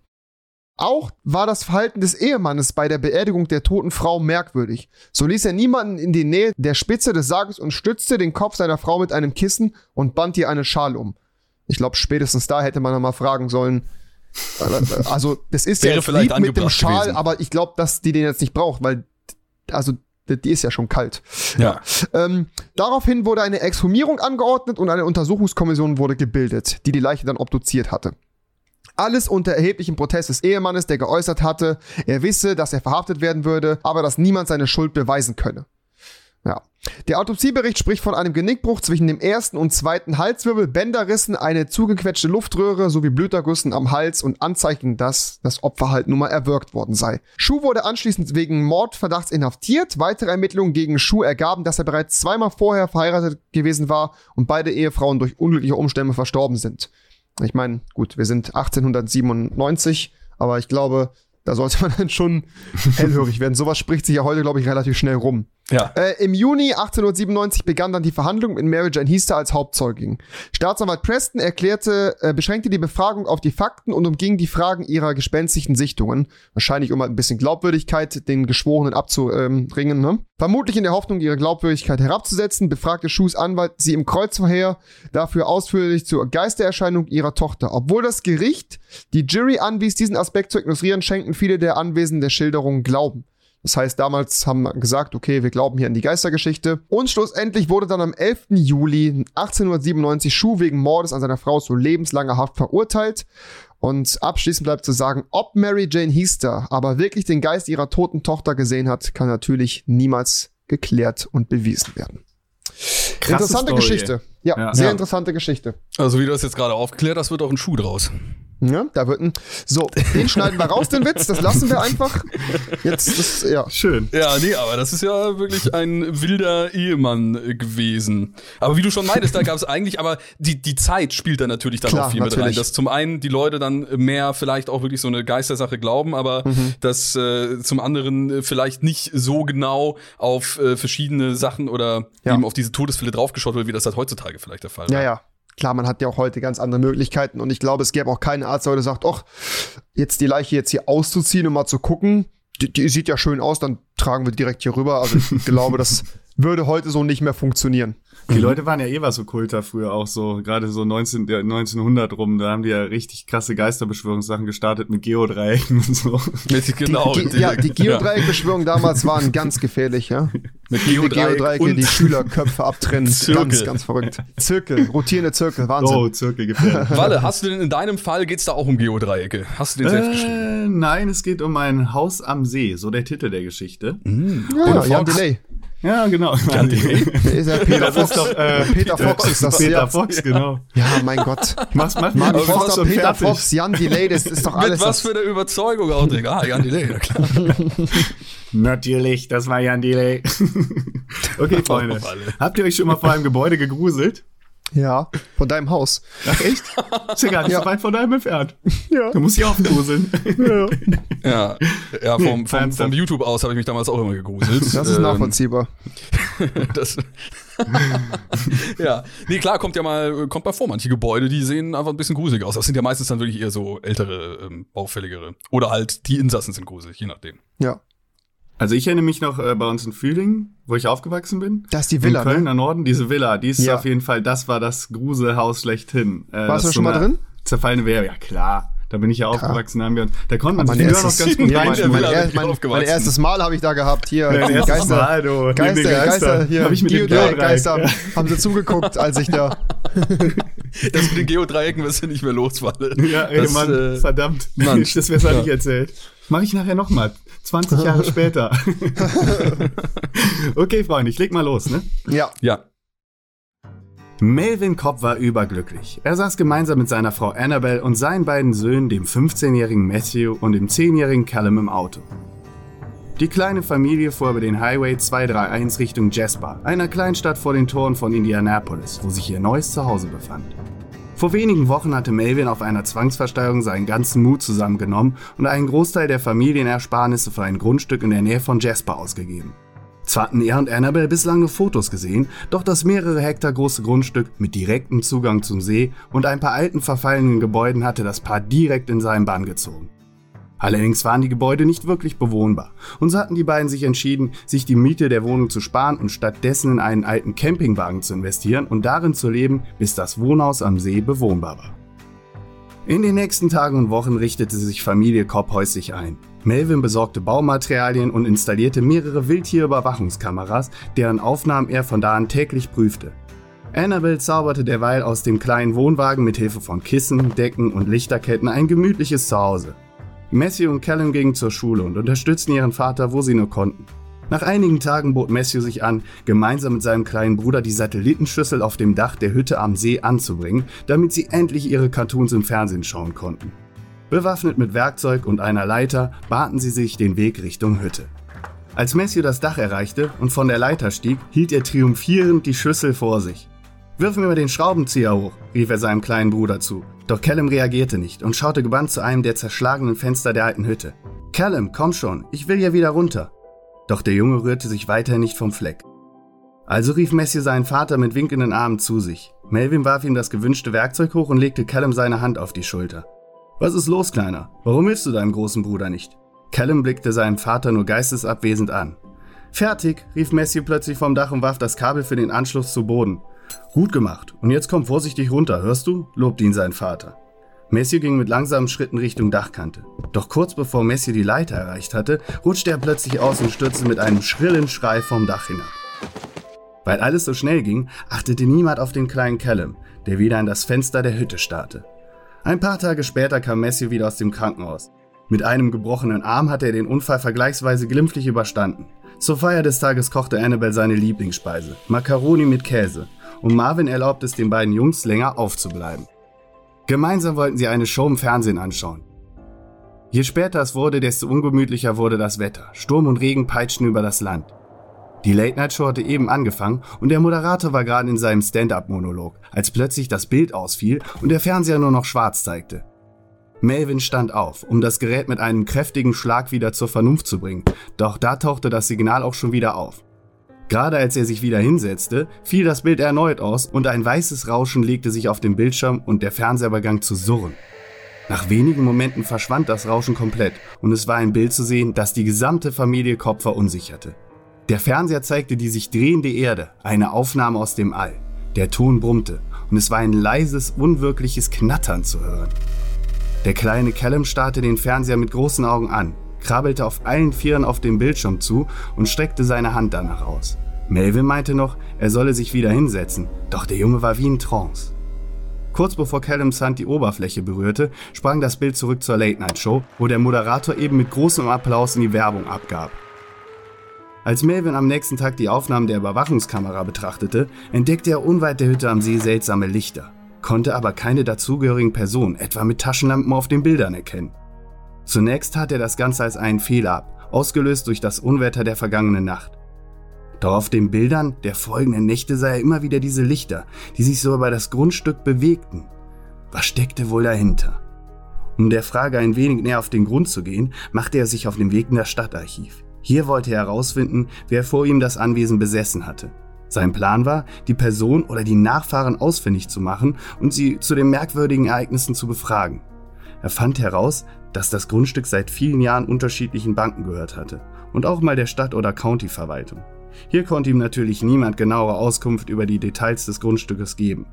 Auch war das Verhalten des Ehemannes bei der Beerdigung der toten Frau merkwürdig. So ließ er niemanden in die Nähe der Spitze des Sarges und stützte den Kopf seiner Frau mit einem Kissen und band ihr eine Schale um. Ich glaube, spätestens da hätte man noch mal fragen sollen. Also, das ist ja lieb mit dem Schal, gewesen. aber ich glaube, dass die den jetzt nicht braucht, weil, also, die ist ja schon kalt. Ja. Ähm, daraufhin wurde eine Exhumierung angeordnet und eine Untersuchungskommission wurde gebildet, die die Leiche dann obduziert hatte. Alles unter erheblichem Protest des Ehemannes, der geäußert hatte, er wisse, dass er verhaftet werden würde, aber dass niemand seine Schuld beweisen könne. Ja. Der Autopsiebericht spricht von einem Genickbruch zwischen dem ersten und zweiten Halswirbel, Bänderrissen, eine zugequetschte Luftröhre sowie Blütergüssen am Hals und Anzeichen, dass das Opfer halt nun mal erwürgt worden sei. Schuh wurde anschließend wegen Mordverdachts inhaftiert. Weitere Ermittlungen gegen Schuh ergaben, dass er bereits zweimal vorher verheiratet gewesen war und beide Ehefrauen durch unglückliche Umstände verstorben sind. Ich meine, gut, wir sind 1897, aber ich glaube, da sollte man dann schon hellhörig werden. Sowas spricht sich ja heute, glaube ich, relativ schnell rum. Ja. Äh, Im Juni 1897 begann dann die Verhandlung mit Mary Jane Heaster als Hauptzeugin. Staatsanwalt Preston erklärte, äh, beschränkte die Befragung auf die Fakten und umging die Fragen ihrer gespenstischen Sichtungen. Wahrscheinlich, um halt ein bisschen Glaubwürdigkeit den Geschworenen abzuringen. Ne? Vermutlich in der Hoffnung, ihre Glaubwürdigkeit herabzusetzen, befragte Schuhs Anwalt sie im Kreuzverkehr dafür ausführlich zur Geistererscheinung ihrer Tochter. Obwohl das Gericht die Jury anwies, diesen Aspekt zu ignorieren, schenkten viele der Anwesenden der Schilderung Glauben. Das heißt, damals haben wir gesagt, okay, wir glauben hier an die Geistergeschichte. Und schlussendlich wurde dann am 11. Juli 1897 Schuh wegen Mordes an seiner Frau zu lebenslanger Haft verurteilt. Und abschließend bleibt zu sagen, ob Mary Jane Heaster aber wirklich den Geist ihrer toten Tochter gesehen hat, kann natürlich niemals geklärt und bewiesen werden. Krasse interessante Story. Geschichte. Ja, ja, sehr ja. interessante Geschichte. Also wie du das jetzt gerade aufklärt, das wird auch ein Schuh draus. Ja, da wird ein. So, den schneiden wir raus, den Witz. Das lassen wir einfach. Jetzt, das, ja. Schön. Ja, nee, aber das ist ja wirklich ein wilder Ehemann gewesen. Aber wie du schon meintest, da gab es eigentlich, aber die, die Zeit spielt da natürlich dann Klar, auch viel natürlich. mit rein. Dass zum einen die Leute dann mehr vielleicht auch wirklich so eine Geistersache glauben, aber mhm. dass äh, zum anderen vielleicht nicht so genau auf äh, verschiedene Sachen oder ja. eben auf diese Todesfälle draufgeschaut wird, wie das halt heutzutage vielleicht der Fall ist. Ja, ja. Klar, man hat ja auch heute ganz andere Möglichkeiten und ich glaube, es gäbe auch keinen Arzt, der heute sagt, ach, jetzt die Leiche jetzt hier auszuziehen und mal zu gucken, die, die sieht ja schön aus, dann tragen wir direkt hier rüber. Also ich glaube, das würde heute so nicht mehr funktionieren. Die mhm. Leute waren ja eh was okkulter früher auch so, gerade so 19, 1900 rum, da haben die ja richtig krasse Geisterbeschwörungssachen gestartet mit Geodreiecken und so. Mit, genau. Die, die, ja, die Geodreieckbeschwörungen damals waren ganz gefährlich, ja. Mit Geodreieck Geodreiecke, die Schülerköpfe abtrennen. Zirkel. Ganz, ganz verrückt. Zirkel, rotierende Zirkel, Wahnsinn. Oh, Zirkel gefährlich. Walle, hast du denn in deinem Fall geht's da auch um Geodreiecke? Hast du den selbst äh, geschrieben? Nein, es geht um ein Haus am See, so der Titel der Geschichte. Mhm. Ja, Jan Delay. Ja, genau. Peter Fox. Ist doch, äh, Peter Fox ist das. Peter Fox, genau. Ja, mein Gott. Mach's, mach Mann, Foster, Peter fertig. Fox, Jan Delay, das ist doch alles. Mit was für eine Überzeugung auch, Digga. Ah, Jan Delay, ja klar. Natürlich, das war Jan Delay. okay, Freunde. Habt ihr euch schon mal vor einem Gebäude gegruselt? Ja, von deinem Haus. Ach echt? Ist ja gar nicht ja. so weit von deinem entfernt. Ja. Du musst dich auch gruseln. Ja, ja, ja vom, vom, vom YouTube aus habe ich mich damals auch immer gegruselt. Das ist ähm, nachvollziehbar. das, ja, nee, klar, kommt ja mal, kommt mal vor, manche Gebäude, die sehen einfach ein bisschen gruselig aus. Das sind ja meistens dann wirklich eher so ältere, ähm, baufälligere. Oder halt die Insassen sind gruselig, je nachdem. Ja. Also ich erinnere mich noch äh, bei uns in Fühling, wo ich aufgewachsen bin. Das ist die Villa, In Köln, ne? Norden, diese Villa, die ist ja. auf jeden Fall, das war das Gruselhaus schlechthin. Äh, Warst du schon so mal drin? Zerfallene Wehr, ja klar. Da bin ich ja aufgewachsen, da haben wir uns, da konnten man sich früher noch ganz gut ja, mein, mein, mein, mein, erstes Mal habe ich da gehabt, hier, ja, Geister, Mal, du, Geister, Geister, Geister, hier, hab ich mit Geodreieck, Geister, ja. haben sie zugeguckt, als ich da. das mit den Geodreiecken wirst du nicht mehr los, Walle. Ja, ey, das, Mann, äh, verdammt, Mann, das wär's ja. nicht erzählt. Mach ich nachher nochmal, 20 Jahre später. okay, Freunde, ich leg mal los, ne? Ja. Ja. Melvin Cobb war überglücklich. Er saß gemeinsam mit seiner Frau Annabelle und seinen beiden Söhnen, dem 15-jährigen Matthew und dem 10-jährigen Callum im Auto. Die kleine Familie fuhr über den Highway 231 Richtung Jasper, einer Kleinstadt vor den Toren von Indianapolis, wo sich ihr neues Zuhause befand. Vor wenigen Wochen hatte Melvin auf einer Zwangsversteigerung seinen ganzen Mut zusammengenommen und einen Großteil der Familienersparnisse für ein Grundstück in der Nähe von Jasper ausgegeben. Zwar hatten er und Annabelle bislang nur Fotos gesehen, doch das mehrere Hektar große Grundstück mit direktem Zugang zum See und ein paar alten verfallenen Gebäuden hatte das Paar direkt in seinen Bann gezogen. Allerdings waren die Gebäude nicht wirklich bewohnbar und so hatten die beiden sich entschieden, sich die Miete der Wohnung zu sparen und stattdessen in einen alten Campingwagen zu investieren und darin zu leben, bis das Wohnhaus am See bewohnbar war. In den nächsten Tagen und Wochen richtete sich Familie Kopp häuslich ein. Melvin besorgte Baumaterialien und installierte mehrere Wildtierüberwachungskameras, deren Aufnahmen er von da an täglich prüfte. Annabelle zauberte derweil aus dem kleinen Wohnwagen mit Hilfe von Kissen, Decken und Lichterketten ein gemütliches Zuhause. Matthew und Callum gingen zur Schule und unterstützten ihren Vater, wo sie nur konnten. Nach einigen Tagen bot Matthew sich an, gemeinsam mit seinem kleinen Bruder die Satellitenschüssel auf dem Dach der Hütte am See anzubringen, damit sie endlich ihre Cartoons im Fernsehen schauen konnten. Bewaffnet mit Werkzeug und einer Leiter baten sie sich den Weg Richtung Hütte. Als Matthew das Dach erreichte und von der Leiter stieg, hielt er triumphierend die Schüssel vor sich. Wirf mir mal den Schraubenzieher hoch, rief er seinem kleinen Bruder zu. Doch Callum reagierte nicht und schaute gebannt zu einem der zerschlagenen Fenster der alten Hütte. Callum, komm schon, ich will ja wieder runter. Doch der Junge rührte sich weiter nicht vom Fleck. Also rief Matthew seinen Vater mit winkenden Armen zu sich. Melvin warf ihm das gewünschte Werkzeug hoch und legte Callum seine Hand auf die Schulter. Was ist los, Kleiner? Warum hilfst du deinem großen Bruder nicht? Callum blickte seinen Vater nur geistesabwesend an. Fertig, rief Matthew plötzlich vom Dach und warf das Kabel für den Anschluss zu Boden. Gut gemacht. Und jetzt komm vorsichtig runter, hörst du? lobte ihn sein Vater. Matthew ging mit langsamen Schritten Richtung Dachkante. Doch kurz bevor Matthew die Leiter erreicht hatte, rutschte er plötzlich aus und stürzte mit einem schrillen Schrei vom Dach hinab. Weil alles so schnell ging, achtete niemand auf den kleinen Callum, der wieder in das Fenster der Hütte starrte. Ein paar Tage später kam Messi wieder aus dem Krankenhaus. Mit einem gebrochenen Arm hatte er den Unfall vergleichsweise glimpflich überstanden. Zur Feier des Tages kochte Annabelle seine Lieblingsspeise, Macaroni mit Käse, und Marvin erlaubt es den beiden Jungs länger aufzubleiben. Gemeinsam wollten sie eine Show im Fernsehen anschauen. Je später es wurde, desto ungemütlicher wurde das Wetter. Sturm und Regen peitschten über das Land. Die Late-Night-Show hatte eben angefangen und der Moderator war gerade in seinem Stand-up-Monolog, als plötzlich das Bild ausfiel und der Fernseher nur noch schwarz zeigte. Melvin stand auf, um das Gerät mit einem kräftigen Schlag wieder zur Vernunft zu bringen, doch da tauchte das Signal auch schon wieder auf. Gerade als er sich wieder hinsetzte, fiel das Bild erneut aus und ein weißes Rauschen legte sich auf den Bildschirm und der Fernseher begann zu surren. Nach wenigen Momenten verschwand das Rauschen komplett und es war ein Bild zu sehen, das die gesamte Familie Kopf verunsicherte. Der Fernseher zeigte die sich drehende Erde, eine Aufnahme aus dem All. Der Ton brummte und es war ein leises, unwirkliches Knattern zu hören. Der kleine Callum starrte den Fernseher mit großen Augen an, krabbelte auf allen Vieren auf dem Bildschirm zu und streckte seine Hand danach aus. Melvin meinte noch, er solle sich wieder hinsetzen, doch der Junge war wie in Trance. Kurz bevor Callums Hand die Oberfläche berührte, sprang das Bild zurück zur Late-Night-Show, wo der Moderator eben mit großem Applaus in die Werbung abgab. Als Melvin am nächsten Tag die Aufnahmen der Überwachungskamera betrachtete, entdeckte er unweit der Hütte am See seltsame Lichter, konnte aber keine dazugehörigen Personen, etwa mit Taschenlampen, auf den Bildern erkennen. Zunächst tat er das Ganze als einen Fehler ab, ausgelöst durch das Unwetter der vergangenen Nacht. Doch auf den Bildern der folgenden Nächte sah er immer wieder diese Lichter, die sich so über das Grundstück bewegten. Was steckte wohl dahinter? Um der Frage ein wenig näher auf den Grund zu gehen, machte er sich auf den Weg in das Stadtarchiv. Hier wollte er herausfinden, wer vor ihm das Anwesen besessen hatte. Sein Plan war, die Person oder die Nachfahren ausfindig zu machen und sie zu den merkwürdigen Ereignissen zu befragen. Er fand heraus, dass das Grundstück seit vielen Jahren unterschiedlichen Banken gehört hatte und auch mal der Stadt- oder County-Verwaltung. Hier konnte ihm natürlich niemand genauere Auskunft über die Details des Grundstückes geben.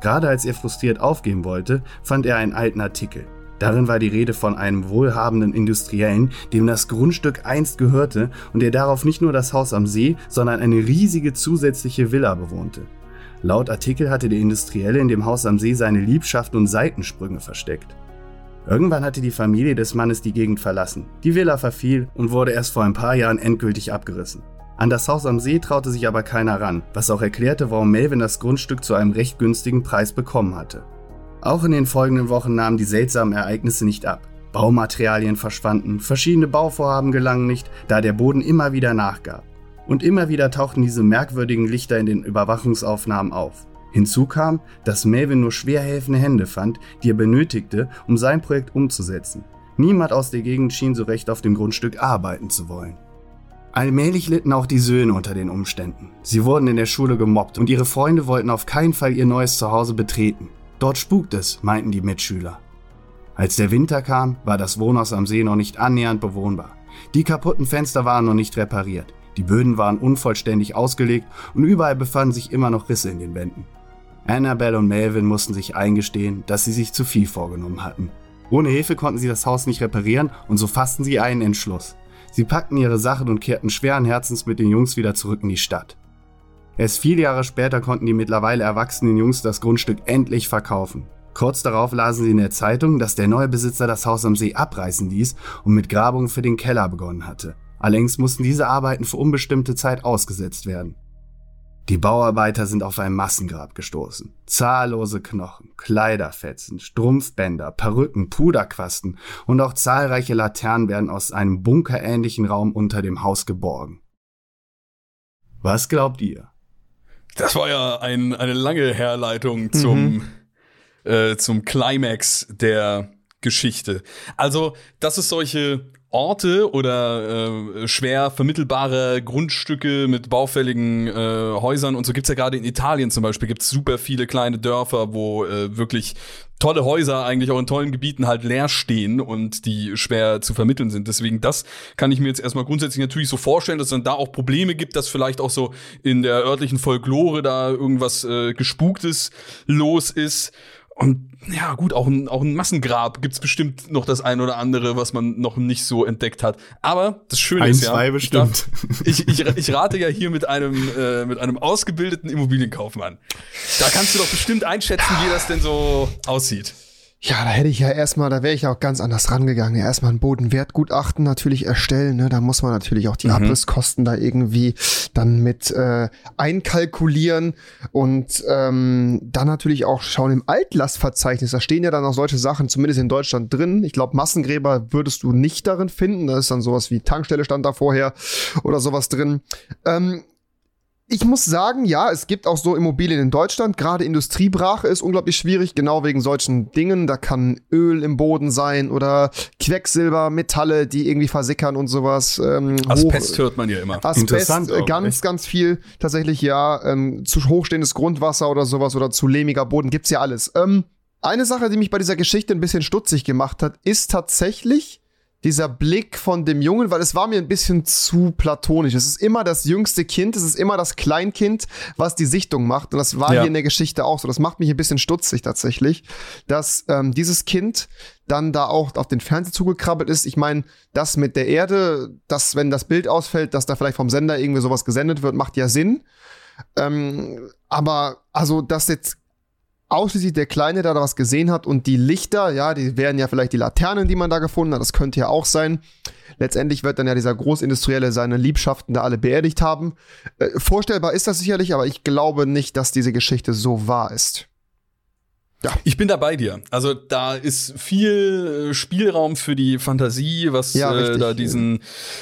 Gerade als er frustriert aufgeben wollte, fand er einen alten Artikel. Darin war die Rede von einem wohlhabenden Industriellen, dem das Grundstück einst gehörte und der darauf nicht nur das Haus am See, sondern eine riesige zusätzliche Villa bewohnte. Laut Artikel hatte der Industrielle in dem Haus am See seine Liebschaft und Seitensprünge versteckt. Irgendwann hatte die Familie des Mannes die Gegend verlassen. Die Villa verfiel und wurde erst vor ein paar Jahren endgültig abgerissen. An das Haus am See traute sich aber keiner ran, was auch erklärte, warum Melvin das Grundstück zu einem recht günstigen Preis bekommen hatte. Auch in den folgenden Wochen nahmen die seltsamen Ereignisse nicht ab. Baumaterialien verschwanden, verschiedene Bauvorhaben gelangen nicht, da der Boden immer wieder nachgab. Und immer wieder tauchten diese merkwürdigen Lichter in den Überwachungsaufnahmen auf. Hinzu kam, dass Melvin nur schwer helfende Hände fand, die er benötigte, um sein Projekt umzusetzen. Niemand aus der Gegend schien so recht auf dem Grundstück arbeiten zu wollen. Allmählich litten auch die Söhne unter den Umständen. Sie wurden in der Schule gemobbt und ihre Freunde wollten auf keinen Fall ihr neues Zuhause betreten. Dort spukt es, meinten die Mitschüler. Als der Winter kam, war das Wohnhaus am See noch nicht annähernd bewohnbar. Die kaputten Fenster waren noch nicht repariert. Die Böden waren unvollständig ausgelegt und überall befanden sich immer noch Risse in den Wänden. Annabelle und Melvin mussten sich eingestehen, dass sie sich zu viel vorgenommen hatten. Ohne Hilfe konnten sie das Haus nicht reparieren und so fassten sie einen Entschluss. Sie packten ihre Sachen und kehrten schweren Herzens mit den Jungs wieder zurück in die Stadt. Erst viele Jahre später konnten die mittlerweile erwachsenen Jungs das Grundstück endlich verkaufen. Kurz darauf lasen sie in der Zeitung, dass der neue Besitzer das Haus am See abreißen ließ und mit Grabungen für den Keller begonnen hatte. Allerdings mussten diese Arbeiten für unbestimmte Zeit ausgesetzt werden. Die Bauarbeiter sind auf ein Massengrab gestoßen. Zahllose Knochen, Kleiderfetzen, Strumpfbänder, Perücken, Puderquasten und auch zahlreiche Laternen werden aus einem bunkerähnlichen Raum unter dem Haus geborgen. Was glaubt ihr? Das war ja ein, eine lange Herleitung zum, mhm. äh, zum Climax der Geschichte. Also, dass es solche Orte oder äh, schwer vermittelbare Grundstücke mit baufälligen äh, Häusern und so gibt's ja gerade in Italien zum Beispiel gibt's super viele kleine Dörfer, wo äh, wirklich tolle Häuser eigentlich auch in tollen Gebieten halt leer stehen und die schwer zu vermitteln sind. Deswegen das kann ich mir jetzt erstmal grundsätzlich natürlich so vorstellen, dass es dann da auch Probleme gibt, dass vielleicht auch so in der örtlichen Folklore da irgendwas äh, Gespuktes los ist. Und ja, gut, auch ein, auch ein Massengrab gibt's bestimmt noch das ein oder andere, was man noch nicht so entdeckt hat. Aber das Schöne ein, ist ja, zwei bestimmt. Ich, ich, ich rate ja hier mit einem, äh, mit einem ausgebildeten Immobilienkaufmann. Da kannst du doch bestimmt einschätzen, wie das denn so aussieht. Ja, da hätte ich ja erstmal, da wäre ich ja auch ganz anders rangegangen. Ja, erstmal ein Bodenwertgutachten natürlich erstellen. Ne? Da muss man natürlich auch die mhm. Abrisskosten da irgendwie dann mit äh, einkalkulieren und ähm, dann natürlich auch schauen im Altlastverzeichnis. Da stehen ja dann auch solche Sachen, zumindest in Deutschland drin. Ich glaube, Massengräber würdest du nicht darin finden. Da ist dann sowas wie Tankstelle stand da vorher oder sowas drin. Ähm, ich muss sagen, ja, es gibt auch so Immobilien in Deutschland. Gerade Industriebrache ist unglaublich schwierig, genau wegen solchen Dingen. Da kann Öl im Boden sein oder Quecksilber, Metalle, die irgendwie versickern und sowas. Ähm, Asbest hoch, hört man ja immer. Asbest, äh, ganz, echt. ganz viel tatsächlich, ja. Ähm, zu hochstehendes Grundwasser oder sowas oder zu lehmiger Boden gibt's ja alles. Ähm, eine Sache, die mich bei dieser Geschichte ein bisschen stutzig gemacht hat, ist tatsächlich, dieser Blick von dem Jungen, weil es war mir ein bisschen zu platonisch. Es ist immer das jüngste Kind, es ist immer das Kleinkind, was die Sichtung macht. Und das war ja. hier in der Geschichte auch so. Das macht mich ein bisschen stutzig tatsächlich, dass ähm, dieses Kind dann da auch auf den Fernseher zugekrabbelt ist. Ich meine, das mit der Erde, dass wenn das Bild ausfällt, dass da vielleicht vom Sender irgendwie sowas gesendet wird, macht ja Sinn. Ähm, aber also, dass jetzt ausschließlich der Kleine, der da was gesehen hat und die Lichter, ja, die wären ja vielleicht die Laternen, die man da gefunden hat, das könnte ja auch sein. Letztendlich wird dann ja dieser Großindustrielle seine Liebschaften da alle beerdigt haben. Äh, vorstellbar ist das sicherlich, aber ich glaube nicht, dass diese Geschichte so wahr ist. Ja. Ich bin da bei dir. Also da ist viel äh, Spielraum für die Fantasie, was ja, äh, da diesen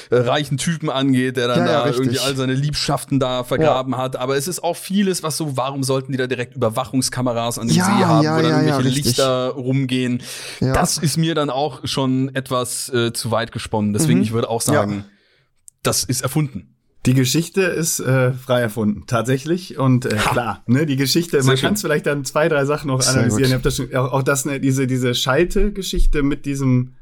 äh, reichen Typen angeht, der dann ja, da irgendwie all seine Liebschaften da vergraben hat. Aber es ist auch vieles, was so, warum sollten die da direkt Überwachungskameras an dem See haben, wo dann irgendwelche Lichter rumgehen. Das ist mir dann auch schon etwas äh, zu weit gesponnen. Deswegen, mhm. ich würde auch sagen, das ist erfunden. Die Geschichte ist äh, frei erfunden, tatsächlich. Und äh, klar, ne, die Geschichte, Sehr man kann es vielleicht dann zwei, drei Sachen noch analysieren. Ihr habt das schon, auch, auch das, ne, diese, diese Schalte-Geschichte mit diesem,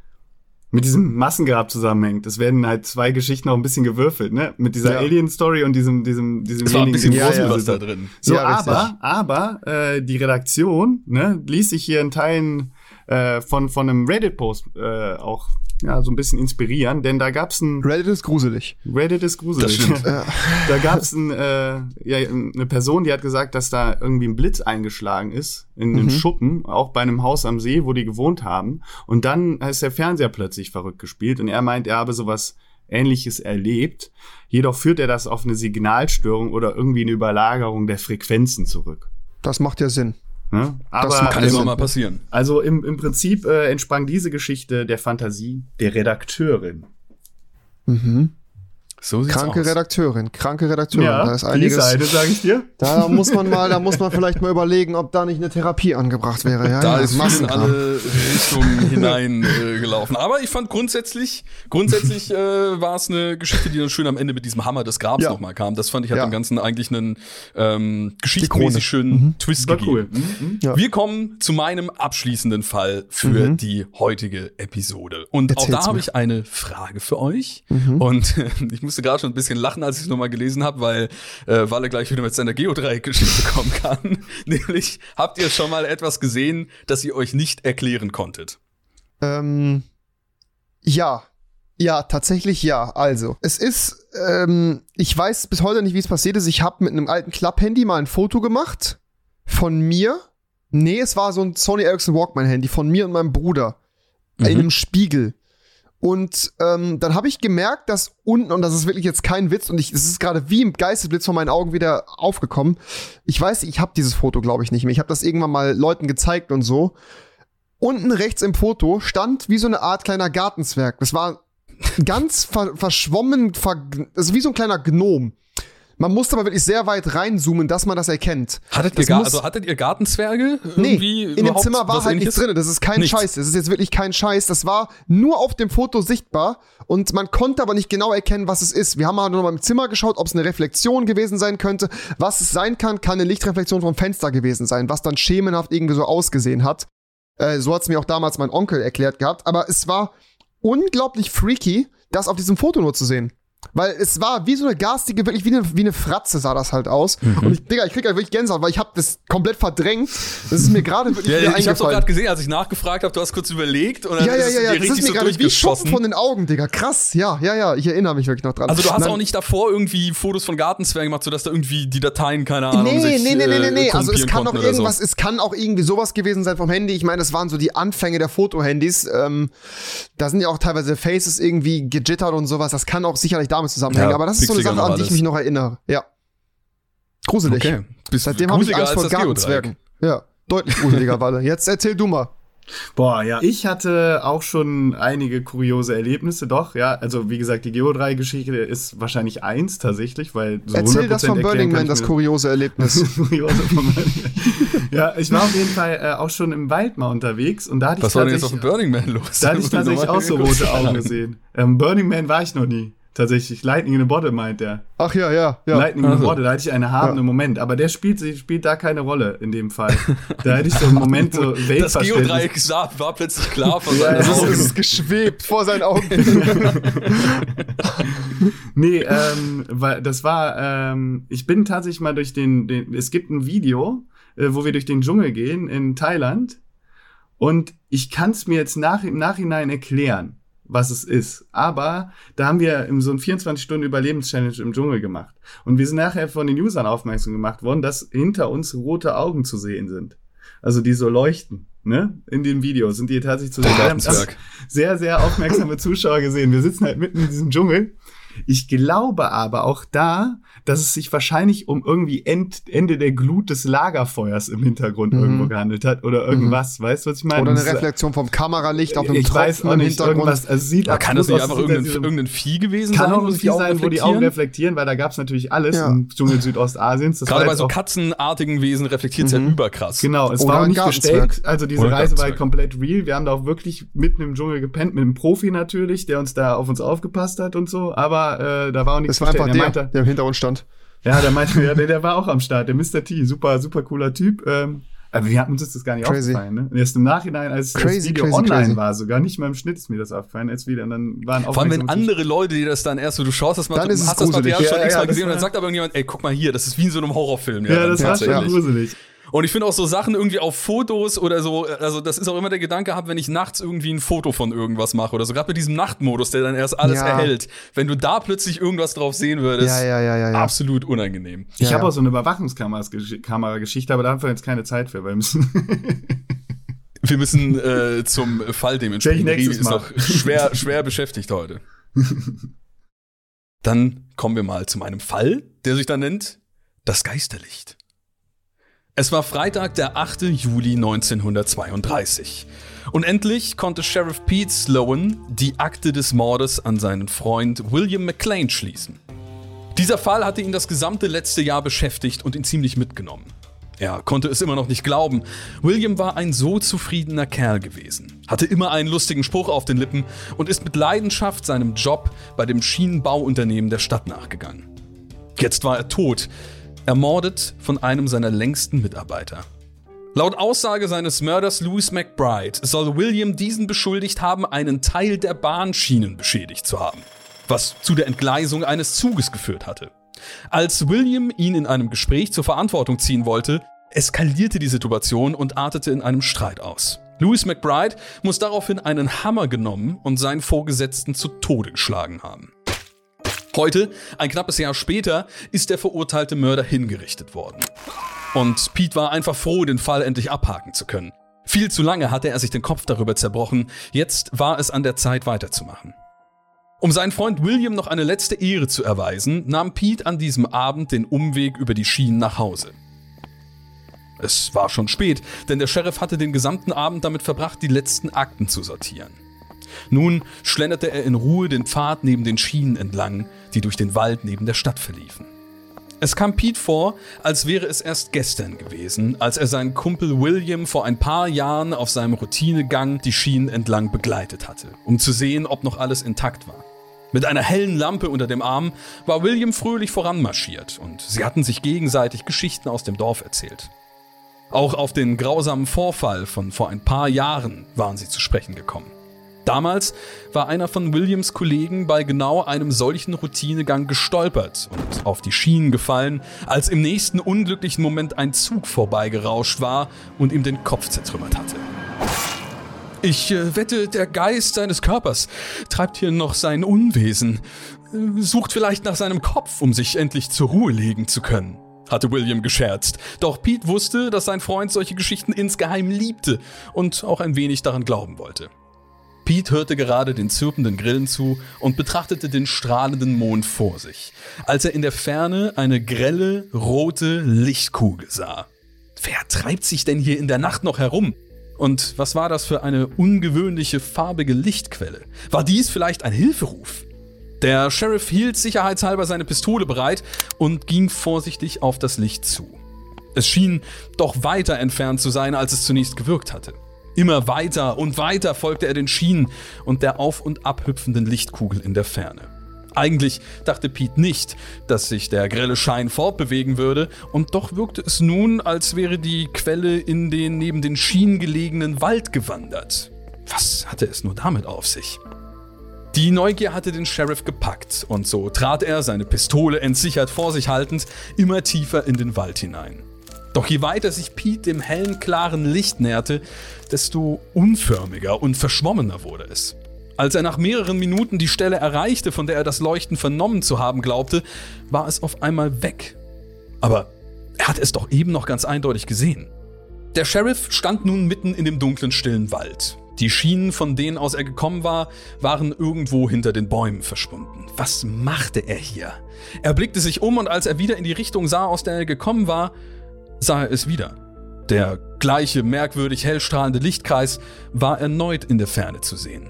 mit diesem Massengrab zusammenhängt. Es werden halt zwei Geschichten auch ein bisschen gewürfelt, ne? Mit dieser ja. Alien-Story und diesem, diesem, diesem es war ein bisschen ja, ja. da drin. So, ja, aber, aber äh, die Redaktion, ne, ließ sich hier in Teilen äh, von, von einem Reddit-Post äh, auch ja, so ein bisschen inspirieren, denn da gab's ein Reddit ist gruselig. Reddit ist gruselig. da gab's ein, äh, ja, eine Person, die hat gesagt, dass da irgendwie ein Blitz eingeschlagen ist in den mhm. Schuppen, auch bei einem Haus am See, wo die gewohnt haben. Und dann ist der Fernseher plötzlich verrückt gespielt und er meint, er habe sowas Ähnliches erlebt. Jedoch führt er das auf eine Signalstörung oder irgendwie eine Überlagerung der Frequenzen zurück. Das macht ja Sinn. Ne? Aber das kann also, immer mal passieren. Also im, im Prinzip äh, entsprang diese Geschichte der Fantasie der Redakteurin. Mhm. So kranke aus. Redakteurin, kranke Redakteurin. Ja, da ist einiges. Die Seite, sag ich dir. Da muss man mal, da muss man vielleicht mal überlegen, ob da nicht eine Therapie angebracht wäre. Ja, da ja, ist in alle Richtungen hineingelaufen. Äh, Aber ich fand grundsätzlich, grundsätzlich äh, war es eine Geschichte, die dann schön am Ende mit diesem Hammer des Grabs ja. nochmal kam. Das fand ich hat ja. dem Ganzen eigentlich einen ähm, geschichtsmäßig schönen mhm. Twist war gegeben. Cool. Mhm. mhm. Ja. Wir kommen zu meinem abschließenden Fall für mhm. die heutige Episode. Und Erzähl's auch da habe ich eine Frage für euch. Mhm. Und ich muss musste gerade schon ein bisschen lachen, als ich es nochmal gelesen habe, weil äh, Walle gleich wieder mit seiner Geodreieck-Geschichte kommen kann. Nämlich, habt ihr schon mal etwas gesehen, das ihr euch nicht erklären konntet? Ähm, ja. Ja, tatsächlich ja. Also, es ist, ähm, ich weiß bis heute nicht, wie es passiert ist. Ich habe mit einem alten Klapp-Handy mal ein Foto gemacht von mir. Nee, es war so ein Sony Ericsson Walkman-Handy von mir und meinem Bruder. Mhm. In einem Spiegel. Und ähm, dann habe ich gemerkt, dass unten, und das ist wirklich jetzt kein Witz, und ich, es ist gerade wie im Geistesblitz vor meinen Augen wieder aufgekommen. Ich weiß, ich habe dieses Foto, glaube ich, nicht mehr. Ich habe das irgendwann mal Leuten gezeigt und so. Unten rechts im Foto stand wie so eine Art kleiner Gartenzwerg. Das war ganz ver verschwommen, ver also wie so ein kleiner Gnom. Man musste aber wirklich sehr weit reinzoomen, dass man das erkennt. Hattet, das ihr, also hattet ihr Gartenzwerge? Nee, in dem Zimmer war halt nichts drin. Das ist kein nichts. Scheiß. Das ist jetzt wirklich kein Scheiß. Das war nur auf dem Foto sichtbar und man konnte aber nicht genau erkennen, was es ist. Wir haben mal nur mal im Zimmer geschaut, ob es eine Reflexion gewesen sein könnte. Was es sein kann, kann eine Lichtreflexion vom Fenster gewesen sein, was dann schemenhaft irgendwie so ausgesehen hat. Äh, so hat es mir auch damals mein Onkel erklärt gehabt. Aber es war unglaublich freaky, das auf diesem Foto nur zu sehen. Weil es war wie so eine garstige, wirklich wie eine, wie eine Fratze sah das halt aus. Mhm. Und ich, Digga, ich krieg halt wirklich Gänsehaut, weil ich habe das komplett verdrängt. Das ist mir gerade wirklich ja, wieder Ich hab's auch gerade gesehen, als ich nachgefragt habe, du hast kurz überlegt und dann ja, ja, ja, ja, das ist mir so gerade wie Schuppen von den Augen, Digga. Krass, ja, ja, ja, ich erinnere mich wirklich noch dran. Also du hast Nein. auch nicht davor irgendwie Fotos von Gartenzwergen gemacht, sodass da irgendwie die Dateien, keine Ahnung, nee, sich, nee, nee, nee, nee, nee. Äh, also es kann auch irgendwas, so. es kann auch irgendwie sowas gewesen sein vom Handy. Ich meine, das waren so die Anfänge der Fotohandys. Ähm, da sind ja auch teilweise Faces irgendwie gejittert und sowas. Das kann auch sicherlich damit zusammenhängen. Ja. Aber das ist so eine Sache, an die ich mich noch erinnere. Ja. Gruselig. Okay. Bist Seitdem habe ich Angst vor Gartenzwergen. Ja, deutlich gruseliger, Walle. Jetzt erzähl du mal. Boah, ja. Ich hatte auch schon einige kuriose Erlebnisse, doch, ja. Also, wie gesagt, die Geo3-Geschichte ist wahrscheinlich eins tatsächlich, weil so Erzähl das von Burning Man, das kuriose Erlebnis. ja, ich war auf jeden Fall äh, auch schon im Wald mal unterwegs und da hatte Was ich war denn jetzt auf dem Burning Man los? Da hatte ich tatsächlich auch so rote Augen gesehen. Ähm, Burning Man war ich noch nie. Tatsächlich, Lightning in a Bottle meint der. Ach ja, ja, ja. Lightning in a Bottle, da hatte ich einen habenden ja. Moment, aber der spielt, spielt da keine Rolle in dem Fall. Da hätte ich so einen Moment so Das Geodreieck war plötzlich klar vor seinen ja, Augen. Es ist geschwebt vor seinen Augen. nee, ähm, weil das war, ähm, ich bin tatsächlich mal durch den, den es gibt ein Video, äh, wo wir durch den Dschungel gehen in Thailand und ich kann es mir jetzt nach, im Nachhinein erklären was es ist. Aber da haben wir so ein 24-Stunden-Überlebenschallenge im Dschungel gemacht. Und wir sind nachher von den Usern aufmerksam gemacht worden, dass hinter uns rote Augen zu sehen sind. Also die so leuchten, ne? In dem Video sind die tatsächlich zu sehen. Wir haben sehr, sehr aufmerksame Zuschauer gesehen. Wir sitzen halt mitten in diesem Dschungel. Ich glaube aber auch da, dass es sich wahrscheinlich um irgendwie End, Ende der Glut des Lagerfeuers im Hintergrund mhm. irgendwo gehandelt hat oder irgendwas. Mhm. Weißt du, was ich meine? Oder eine Reflexion vom Kameralicht auf einem ich Tropfen im Hintergrund. Also sieht ja, kann das nicht einfach irgendein, irgendein, Vieh gewesen kann sein? Kann auch ein Vieh sein, wo die Augen reflektieren, weil da gab es natürlich alles ja. im Dschungel Südostasiens. Das Gerade bei so katzenartigen Wesen reflektiert es mhm. ja überkrass. Genau, es oder war auch nicht gestellt. Also diese oder Reise war halt komplett real. Wir haben da auch wirklich mitten im Dschungel gepennt, mit einem Profi natürlich, der uns da auf uns aufgepasst hat und so. Aber äh, da war auch nichts Das war einfach der, der, der im Hintergrund stand. Ja, der meinte, ja, der, der war auch am Start, der Mr. T, super, super cooler Typ. Ähm, aber wir hatten uns das gar nicht crazy. aufgefallen, ne? Und erst im Nachhinein, als crazy, das Video crazy, online crazy. war, sogar nicht mal im Schnitt ist mir das aufgefallen, als wieder, und dann waren auch. Vor allem, wenn andere Leute, die das dann erst so, du schaust das mal, dann du hast das Material ja, schon extra ja, gesehen und dann sagt aber irgendjemand, ey, guck mal hier, das ist wie in so einem Horrorfilm. Ja, ja das war schon gruselig. Und ich finde auch so Sachen irgendwie auf Fotos oder so, also das ist auch immer der Gedanke habe, wenn ich nachts irgendwie ein Foto von irgendwas mache oder so, gerade mit diesem Nachtmodus, der dann erst alles ja. erhält. Wenn du da plötzlich irgendwas drauf sehen würdest, ja, ja, ja, ja, ja. absolut unangenehm. Ich habe auch so eine Überwachungskamera-Geschichte, aber da haben wir jetzt keine Zeit für, weil wir müssen. wir müssen äh, zum Fall dementsprechend. Rivi ist noch schwer, schwer beschäftigt heute. Dann kommen wir mal zu meinem Fall, der sich dann nennt Das Geisterlicht. Es war Freitag, der 8. Juli 1932. Und endlich konnte Sheriff Pete Sloan die Akte des Mordes an seinen Freund William McLean schließen. Dieser Fall hatte ihn das gesamte letzte Jahr beschäftigt und ihn ziemlich mitgenommen. Er konnte es immer noch nicht glauben. William war ein so zufriedener Kerl gewesen, hatte immer einen lustigen Spruch auf den Lippen und ist mit Leidenschaft seinem Job bei dem Schienenbauunternehmen der Stadt nachgegangen. Jetzt war er tot, ermordet von einem seiner längsten Mitarbeiter. Laut Aussage seines Mörders Louis McBride soll William diesen beschuldigt haben, einen Teil der Bahnschienen beschädigt zu haben, was zu der Entgleisung eines Zuges geführt hatte. Als William ihn in einem Gespräch zur Verantwortung ziehen wollte, eskalierte die Situation und artete in einem Streit aus. Louis McBride muss daraufhin einen Hammer genommen und seinen Vorgesetzten zu Tode geschlagen haben. Heute, ein knappes Jahr später, ist der verurteilte Mörder hingerichtet worden. Und Pete war einfach froh, den Fall endlich abhaken zu können. Viel zu lange hatte er sich den Kopf darüber zerbrochen, jetzt war es an der Zeit weiterzumachen. Um seinen Freund William noch eine letzte Ehre zu erweisen, nahm Pete an diesem Abend den Umweg über die Schienen nach Hause. Es war schon spät, denn der Sheriff hatte den gesamten Abend damit verbracht, die letzten Akten zu sortieren. Nun schlenderte er in Ruhe den Pfad neben den Schienen entlang, die durch den Wald neben der Stadt verliefen. Es kam Pete vor, als wäre es erst gestern gewesen, als er seinen Kumpel William vor ein paar Jahren auf seinem Routinegang die Schienen entlang begleitet hatte, um zu sehen, ob noch alles intakt war. Mit einer hellen Lampe unter dem Arm war William fröhlich voranmarschiert und sie hatten sich gegenseitig Geschichten aus dem Dorf erzählt. Auch auf den grausamen Vorfall von vor ein paar Jahren waren sie zu sprechen gekommen. Damals war einer von Williams Kollegen bei genau einem solchen Routinegang gestolpert und auf die Schienen gefallen, als im nächsten unglücklichen Moment ein Zug vorbeigerauscht war und ihm den Kopf zertrümmert hatte. Ich äh, wette, der Geist seines Körpers treibt hier noch sein Unwesen, äh, sucht vielleicht nach seinem Kopf, um sich endlich zur Ruhe legen zu können hatte William gescherzt. Doch Pete wusste, dass sein Freund solche Geschichten insgeheim liebte und auch ein wenig daran glauben wollte. Pete hörte gerade den zirpenden Grillen zu und betrachtete den strahlenden Mond vor sich, als er in der Ferne eine grelle, rote Lichtkugel sah. Wer treibt sich denn hier in der Nacht noch herum? Und was war das für eine ungewöhnliche farbige Lichtquelle? War dies vielleicht ein Hilferuf? Der Sheriff hielt sicherheitshalber seine Pistole bereit und ging vorsichtig auf das Licht zu. Es schien doch weiter entfernt zu sein, als es zunächst gewirkt hatte. Immer weiter und weiter folgte er den Schienen und der auf und ab hüpfenden Lichtkugel in der Ferne. Eigentlich dachte Pete nicht, dass sich der grelle Schein fortbewegen würde, und doch wirkte es nun, als wäre die Quelle in den neben den Schienen gelegenen Wald gewandert. Was hatte es nur damit auf sich? Die Neugier hatte den Sheriff gepackt, und so trat er, seine Pistole entsichert vor sich haltend, immer tiefer in den Wald hinein. Doch je weiter sich Pete dem hellen, klaren Licht näherte, desto unförmiger und verschwommener wurde es. Als er nach mehreren Minuten die Stelle erreichte, von der er das Leuchten vernommen zu haben glaubte, war es auf einmal weg. Aber er hatte es doch eben noch ganz eindeutig gesehen. Der Sheriff stand nun mitten in dem dunklen, stillen Wald. Die Schienen, von denen aus er gekommen war, waren irgendwo hinter den Bäumen verschwunden. Was machte er hier? Er blickte sich um und als er wieder in die Richtung sah, aus der er gekommen war, sah er es wieder. Der gleiche merkwürdig hellstrahlende Lichtkreis war erneut in der Ferne zu sehen.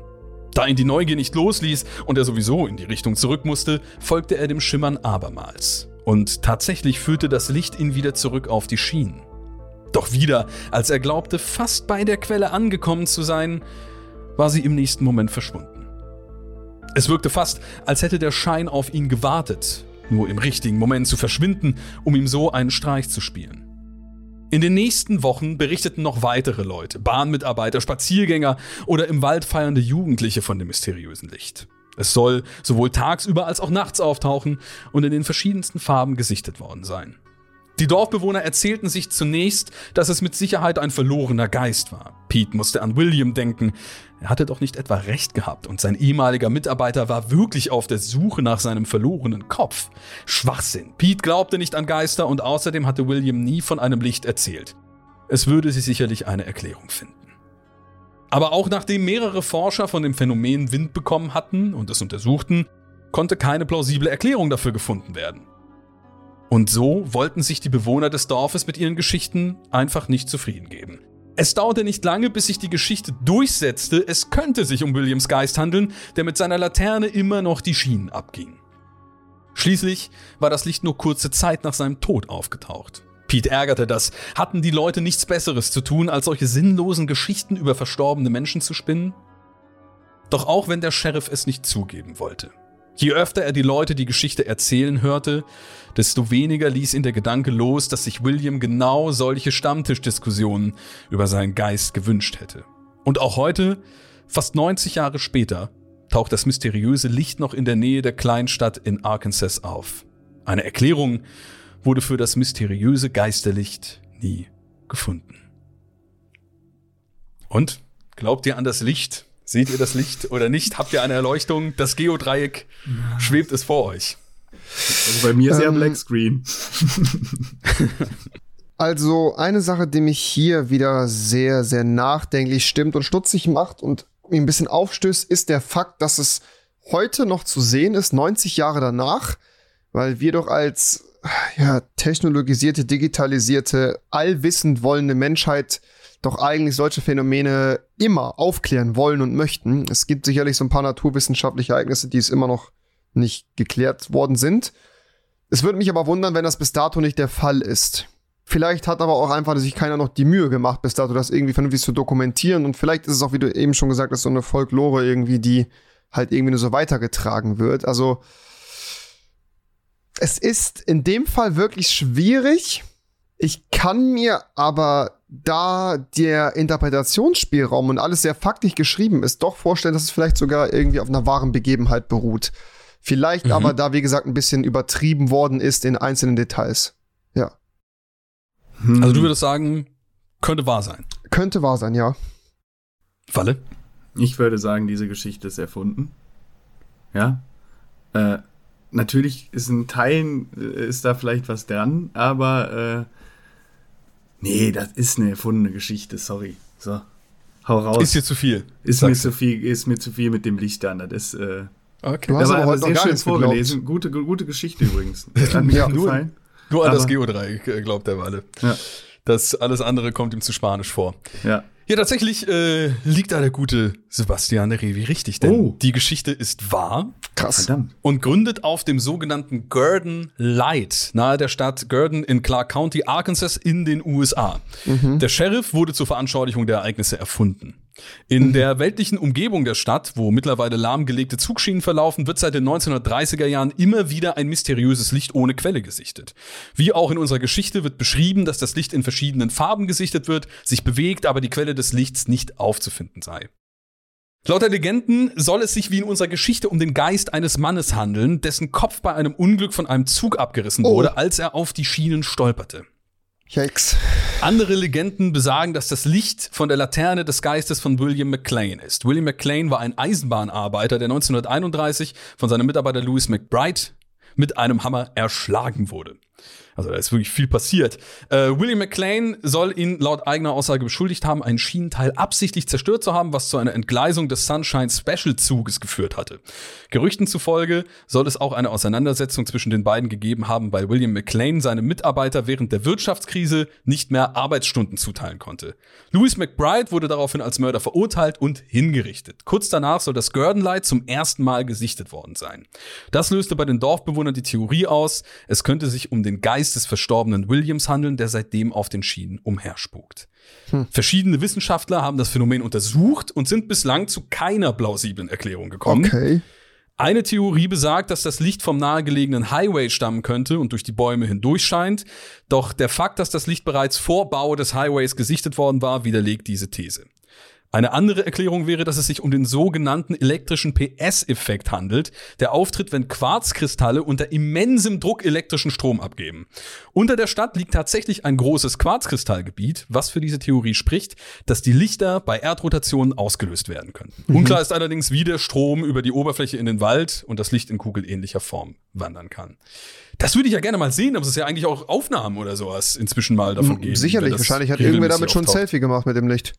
Da ihn die Neugier nicht losließ und er sowieso in die Richtung zurück musste, folgte er dem Schimmern abermals. Und tatsächlich führte das Licht ihn wieder zurück auf die Schienen. Doch wieder, als er glaubte, fast bei der Quelle angekommen zu sein, war sie im nächsten Moment verschwunden. Es wirkte fast, als hätte der Schein auf ihn gewartet, nur im richtigen Moment zu verschwinden, um ihm so einen Streich zu spielen. In den nächsten Wochen berichteten noch weitere Leute, Bahnmitarbeiter, Spaziergänger oder im Wald feiernde Jugendliche von dem mysteriösen Licht. Es soll sowohl tagsüber als auch nachts auftauchen und in den verschiedensten Farben gesichtet worden sein. Die Dorfbewohner erzählten sich zunächst, dass es mit Sicherheit ein verlorener Geist war. Pete musste an William denken. Er hatte doch nicht etwa recht gehabt und sein ehemaliger Mitarbeiter war wirklich auf der Suche nach seinem verlorenen Kopf. Schwachsinn. Pete glaubte nicht an Geister und außerdem hatte William nie von einem Licht erzählt. Es würde sie sicherlich eine Erklärung finden. Aber auch nachdem mehrere Forscher von dem Phänomen Wind bekommen hatten und es untersuchten, konnte keine plausible Erklärung dafür gefunden werden. Und so wollten sich die Bewohner des Dorfes mit ihren Geschichten einfach nicht zufrieden geben. Es dauerte nicht lange, bis sich die Geschichte durchsetzte, es könnte sich um Williams Geist handeln, der mit seiner Laterne immer noch die Schienen abging. Schließlich war das Licht nur kurze Zeit nach seinem Tod aufgetaucht. Pete ärgerte das. Hatten die Leute nichts Besseres zu tun, als solche sinnlosen Geschichten über verstorbene Menschen zu spinnen? Doch auch wenn der Sheriff es nicht zugeben wollte. Je öfter er die Leute die Geschichte erzählen hörte, desto weniger ließ ihn der Gedanke los, dass sich William genau solche Stammtischdiskussionen über seinen Geist gewünscht hätte. Und auch heute, fast 90 Jahre später, taucht das mysteriöse Licht noch in der Nähe der Kleinstadt in Arkansas auf. Eine Erklärung wurde für das mysteriöse Geisterlicht nie gefunden. Und? Glaubt ihr an das Licht? Seht ihr das Licht oder nicht? Habt ihr eine Erleuchtung? Das Geodreieck schwebt es vor euch. Also bei mir ist ähm, ja Black Screen. also eine Sache, die mich hier wieder sehr, sehr nachdenklich stimmt und stutzig macht und mich ein bisschen aufstößt, ist der Fakt, dass es heute noch zu sehen ist, 90 Jahre danach, weil wir doch als ja, technologisierte, digitalisierte, allwissend wollende Menschheit doch eigentlich solche Phänomene immer aufklären wollen und möchten. Es gibt sicherlich so ein paar naturwissenschaftliche Ereignisse, die es immer noch nicht geklärt worden sind. Es würde mich aber wundern, wenn das bis dato nicht der Fall ist. Vielleicht hat aber auch einfach sich keiner noch die Mühe gemacht, bis dato das irgendwie vernünftig zu dokumentieren. Und vielleicht ist es auch, wie du eben schon gesagt hast, so eine Folklore irgendwie, die halt irgendwie nur so weitergetragen wird. Also, es ist in dem Fall wirklich schwierig. Ich kann mir aber, da der Interpretationsspielraum und alles sehr faktisch geschrieben ist, doch vorstellen, dass es vielleicht sogar irgendwie auf einer wahren Begebenheit beruht. Vielleicht mhm. aber da, wie gesagt, ein bisschen übertrieben worden ist in einzelnen Details. Ja. Hm. Also du würdest sagen, könnte wahr sein. Könnte wahr sein, ja. Falle? Ich würde sagen, diese Geschichte ist erfunden. Ja. Äh, natürlich ist in Teilen äh, ist da vielleicht was dran, aber äh, nee, das ist eine erfundene Geschichte, sorry. So. Hau raus. Ist dir zu viel. Ist mir zu viel, ist mir zu viel mit dem Licht an. Das ist, äh, okay. Du hast aber, aber heute sehr schön vorgelesen. Gute, gute Geschichte übrigens. Hat mir ja, gefallen. Nur, nur an das Geodreieck glaubt der Walle. Ja. Das alles andere kommt ihm zu spanisch vor. Ja. Ja, tatsächlich äh, liegt da der gute Sebastian Revi richtig, denn oh. die Geschichte ist wahr. Krass. Verdammt. Und gründet auf dem sogenannten Gurdon Light, nahe der Stadt Gurdon in Clark County, Arkansas in den USA. Mhm. Der Sheriff wurde zur Veranschaulichung der Ereignisse erfunden. In mhm. der weltlichen Umgebung der Stadt, wo mittlerweile lahmgelegte Zugschienen verlaufen, wird seit den 1930er Jahren immer wieder ein mysteriöses Licht ohne Quelle gesichtet. Wie auch in unserer Geschichte wird beschrieben, dass das Licht in verschiedenen Farben gesichtet wird, sich bewegt, aber die Quelle des Lichts nicht aufzufinden sei. Laut der Legenden soll es sich wie in unserer Geschichte um den Geist eines Mannes handeln, dessen Kopf bei einem Unglück von einem Zug abgerissen oh. wurde, als er auf die Schienen stolperte. Yikes. Andere Legenden besagen, dass das Licht von der Laterne des Geistes von William McLean ist. William McLean war ein Eisenbahnarbeiter, der 1931 von seinem Mitarbeiter Louis McBride mit einem Hammer erschlagen wurde. Also da ist wirklich viel passiert. Äh, William McLean soll ihn laut eigener Aussage beschuldigt haben, ein Schienenteil absichtlich zerstört zu haben, was zu einer Entgleisung des Sunshine Special Zuges geführt hatte. Gerüchten zufolge soll es auch eine Auseinandersetzung zwischen den beiden gegeben haben, weil William McLean seinem Mitarbeiter während der Wirtschaftskrise nicht mehr Arbeitsstunden zuteilen konnte. Louis McBride wurde daraufhin als Mörder verurteilt und hingerichtet. Kurz danach soll das Gurdon Light zum ersten Mal gesichtet worden sein. Das löste bei den Dorfbewohnern die Theorie aus, es könnte sich um den Geist Geist des verstorbenen Williams handeln, der seitdem auf den Schienen umherspukt. Hm. Verschiedene Wissenschaftler haben das Phänomen untersucht und sind bislang zu keiner plausiblen Erklärung gekommen. Okay. Eine Theorie besagt, dass das Licht vom nahegelegenen Highway stammen könnte und durch die Bäume hindurch scheint. Doch der Fakt, dass das Licht bereits vor Bau des Highways gesichtet worden war, widerlegt diese These. Eine andere Erklärung wäre, dass es sich um den sogenannten elektrischen PS-Effekt handelt, der auftritt, wenn Quarzkristalle unter immensem Druck elektrischen Strom abgeben. Unter der Stadt liegt tatsächlich ein großes Quarzkristallgebiet, was für diese Theorie spricht, dass die Lichter bei Erdrotationen ausgelöst werden können. Mhm. Unklar ist allerdings, wie der Strom über die Oberfläche in den Wald und das Licht in kugelähnlicher Form wandern kann. Das würde ich ja gerne mal sehen, aber es ist ja eigentlich auch Aufnahmen oder sowas inzwischen mal davon geben. Sicherlich, wahrscheinlich hat irgendwer damit schon ein Selfie gemacht mit dem Licht.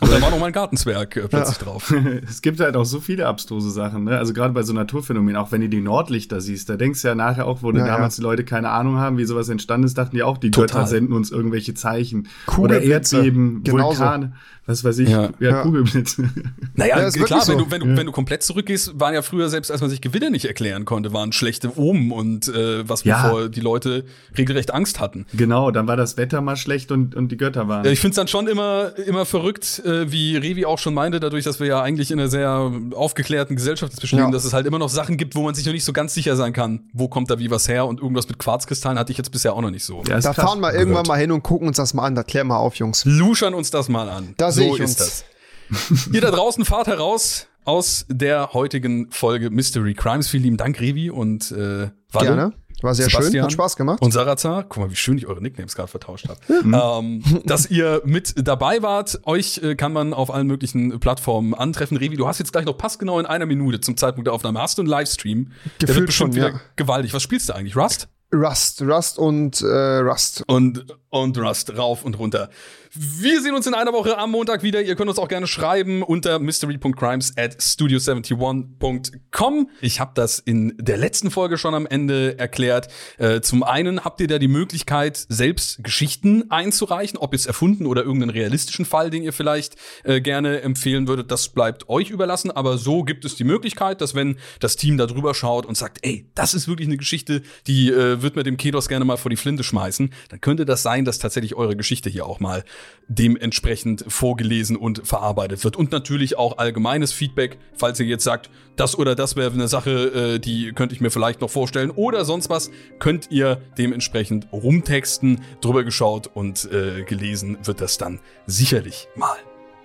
Und da war noch mal ein Gartenzwerg äh, plötzlich ja. drauf. es gibt halt auch so viele abstruse Sachen, ne? Also gerade bei so Naturphänomenen, auch wenn du die Nordlichter siehst, da denkst du ja nachher auch, wo ja, damals ja. die Leute keine Ahnung haben, wie sowas entstanden ist, dachten die auch, die Total. Götter senden uns irgendwelche Zeichen. Oder Erdbeben, Genauso. Vulkane was weiß ich, ja, ja, Kugelblitz. Naja, ja, klar, so. wenn, du, wenn, du, wenn du komplett zurückgehst, waren ja früher, selbst als man sich Gewinne nicht erklären konnte, waren schlechte Omen und äh, was ja. bevor die Leute regelrecht Angst hatten. Genau, dann war das Wetter mal schlecht und, und die Götter waren. Ich finde es dann schon immer, immer verrückt, äh, wie Revi auch schon meinte, dadurch, dass wir ja eigentlich in einer sehr aufgeklärten Gesellschaft inzwischen leben, dass es halt immer noch Sachen gibt, wo man sich noch nicht so ganz sicher sein kann, wo kommt da wie was her und irgendwas mit Quarzkristallen hatte ich jetzt bisher auch noch nicht so. da fahren wir irgendwann mal hin und gucken uns das mal an, da klären wir auf, Jungs. Luschern uns das mal an. Da so sehe ich ist uns. das. Ihr da draußen fahrt heraus aus der heutigen Folge Mystery Crimes. Vielen lieben Dank, Revi und äh, Walle. Gerne. War sehr Sebastian schön, hat Spaß gemacht. Und Sarazar, guck mal, wie schön ich eure Nicknames gerade vertauscht habe. ähm, dass ihr mit dabei wart. Euch äh, kann man auf allen möglichen Plattformen antreffen. Revi, du hast jetzt gleich noch passgenau in einer Minute zum Zeitpunkt der Aufnahme. Hast du einen Livestream? Gefühlt der wird bestimmt schon, wieder ja. gewaltig. Was spielst du eigentlich? Rust? Rust, Rust und äh, Rust. Und, und Rust, rauf und runter. Wir sehen uns in einer Woche am Montag wieder. Ihr könnt uns auch gerne schreiben unter mystery.crimes at studio71.com. Ich habe das in der letzten Folge schon am Ende erklärt. Äh, zum einen habt ihr da die Möglichkeit, selbst Geschichten einzureichen, ob jetzt erfunden oder irgendeinen realistischen Fall, den ihr vielleicht äh, gerne empfehlen würdet. Das bleibt euch überlassen. Aber so gibt es die Möglichkeit, dass wenn das Team da drüber schaut und sagt, ey, das ist wirklich eine Geschichte, die äh, wird mir dem Kedos gerne mal vor die Flinte schmeißen, dann könnte das sein, dass tatsächlich eure Geschichte hier auch mal dementsprechend vorgelesen und verarbeitet wird. Und natürlich auch allgemeines Feedback, falls ihr jetzt sagt, das oder das wäre eine Sache, äh, die könnte ich mir vielleicht noch vorstellen oder sonst was, könnt ihr dementsprechend rumtexten, drüber geschaut und äh, gelesen wird das dann sicherlich mal.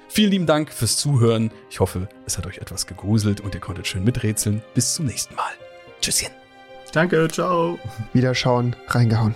Vielen lieben Dank fürs Zuhören. Ich hoffe, es hat euch etwas gegruselt und ihr konntet schön miträtseln. Bis zum nächsten Mal. Tschüsschen. Danke, ciao. Wiederschauen, reingehauen.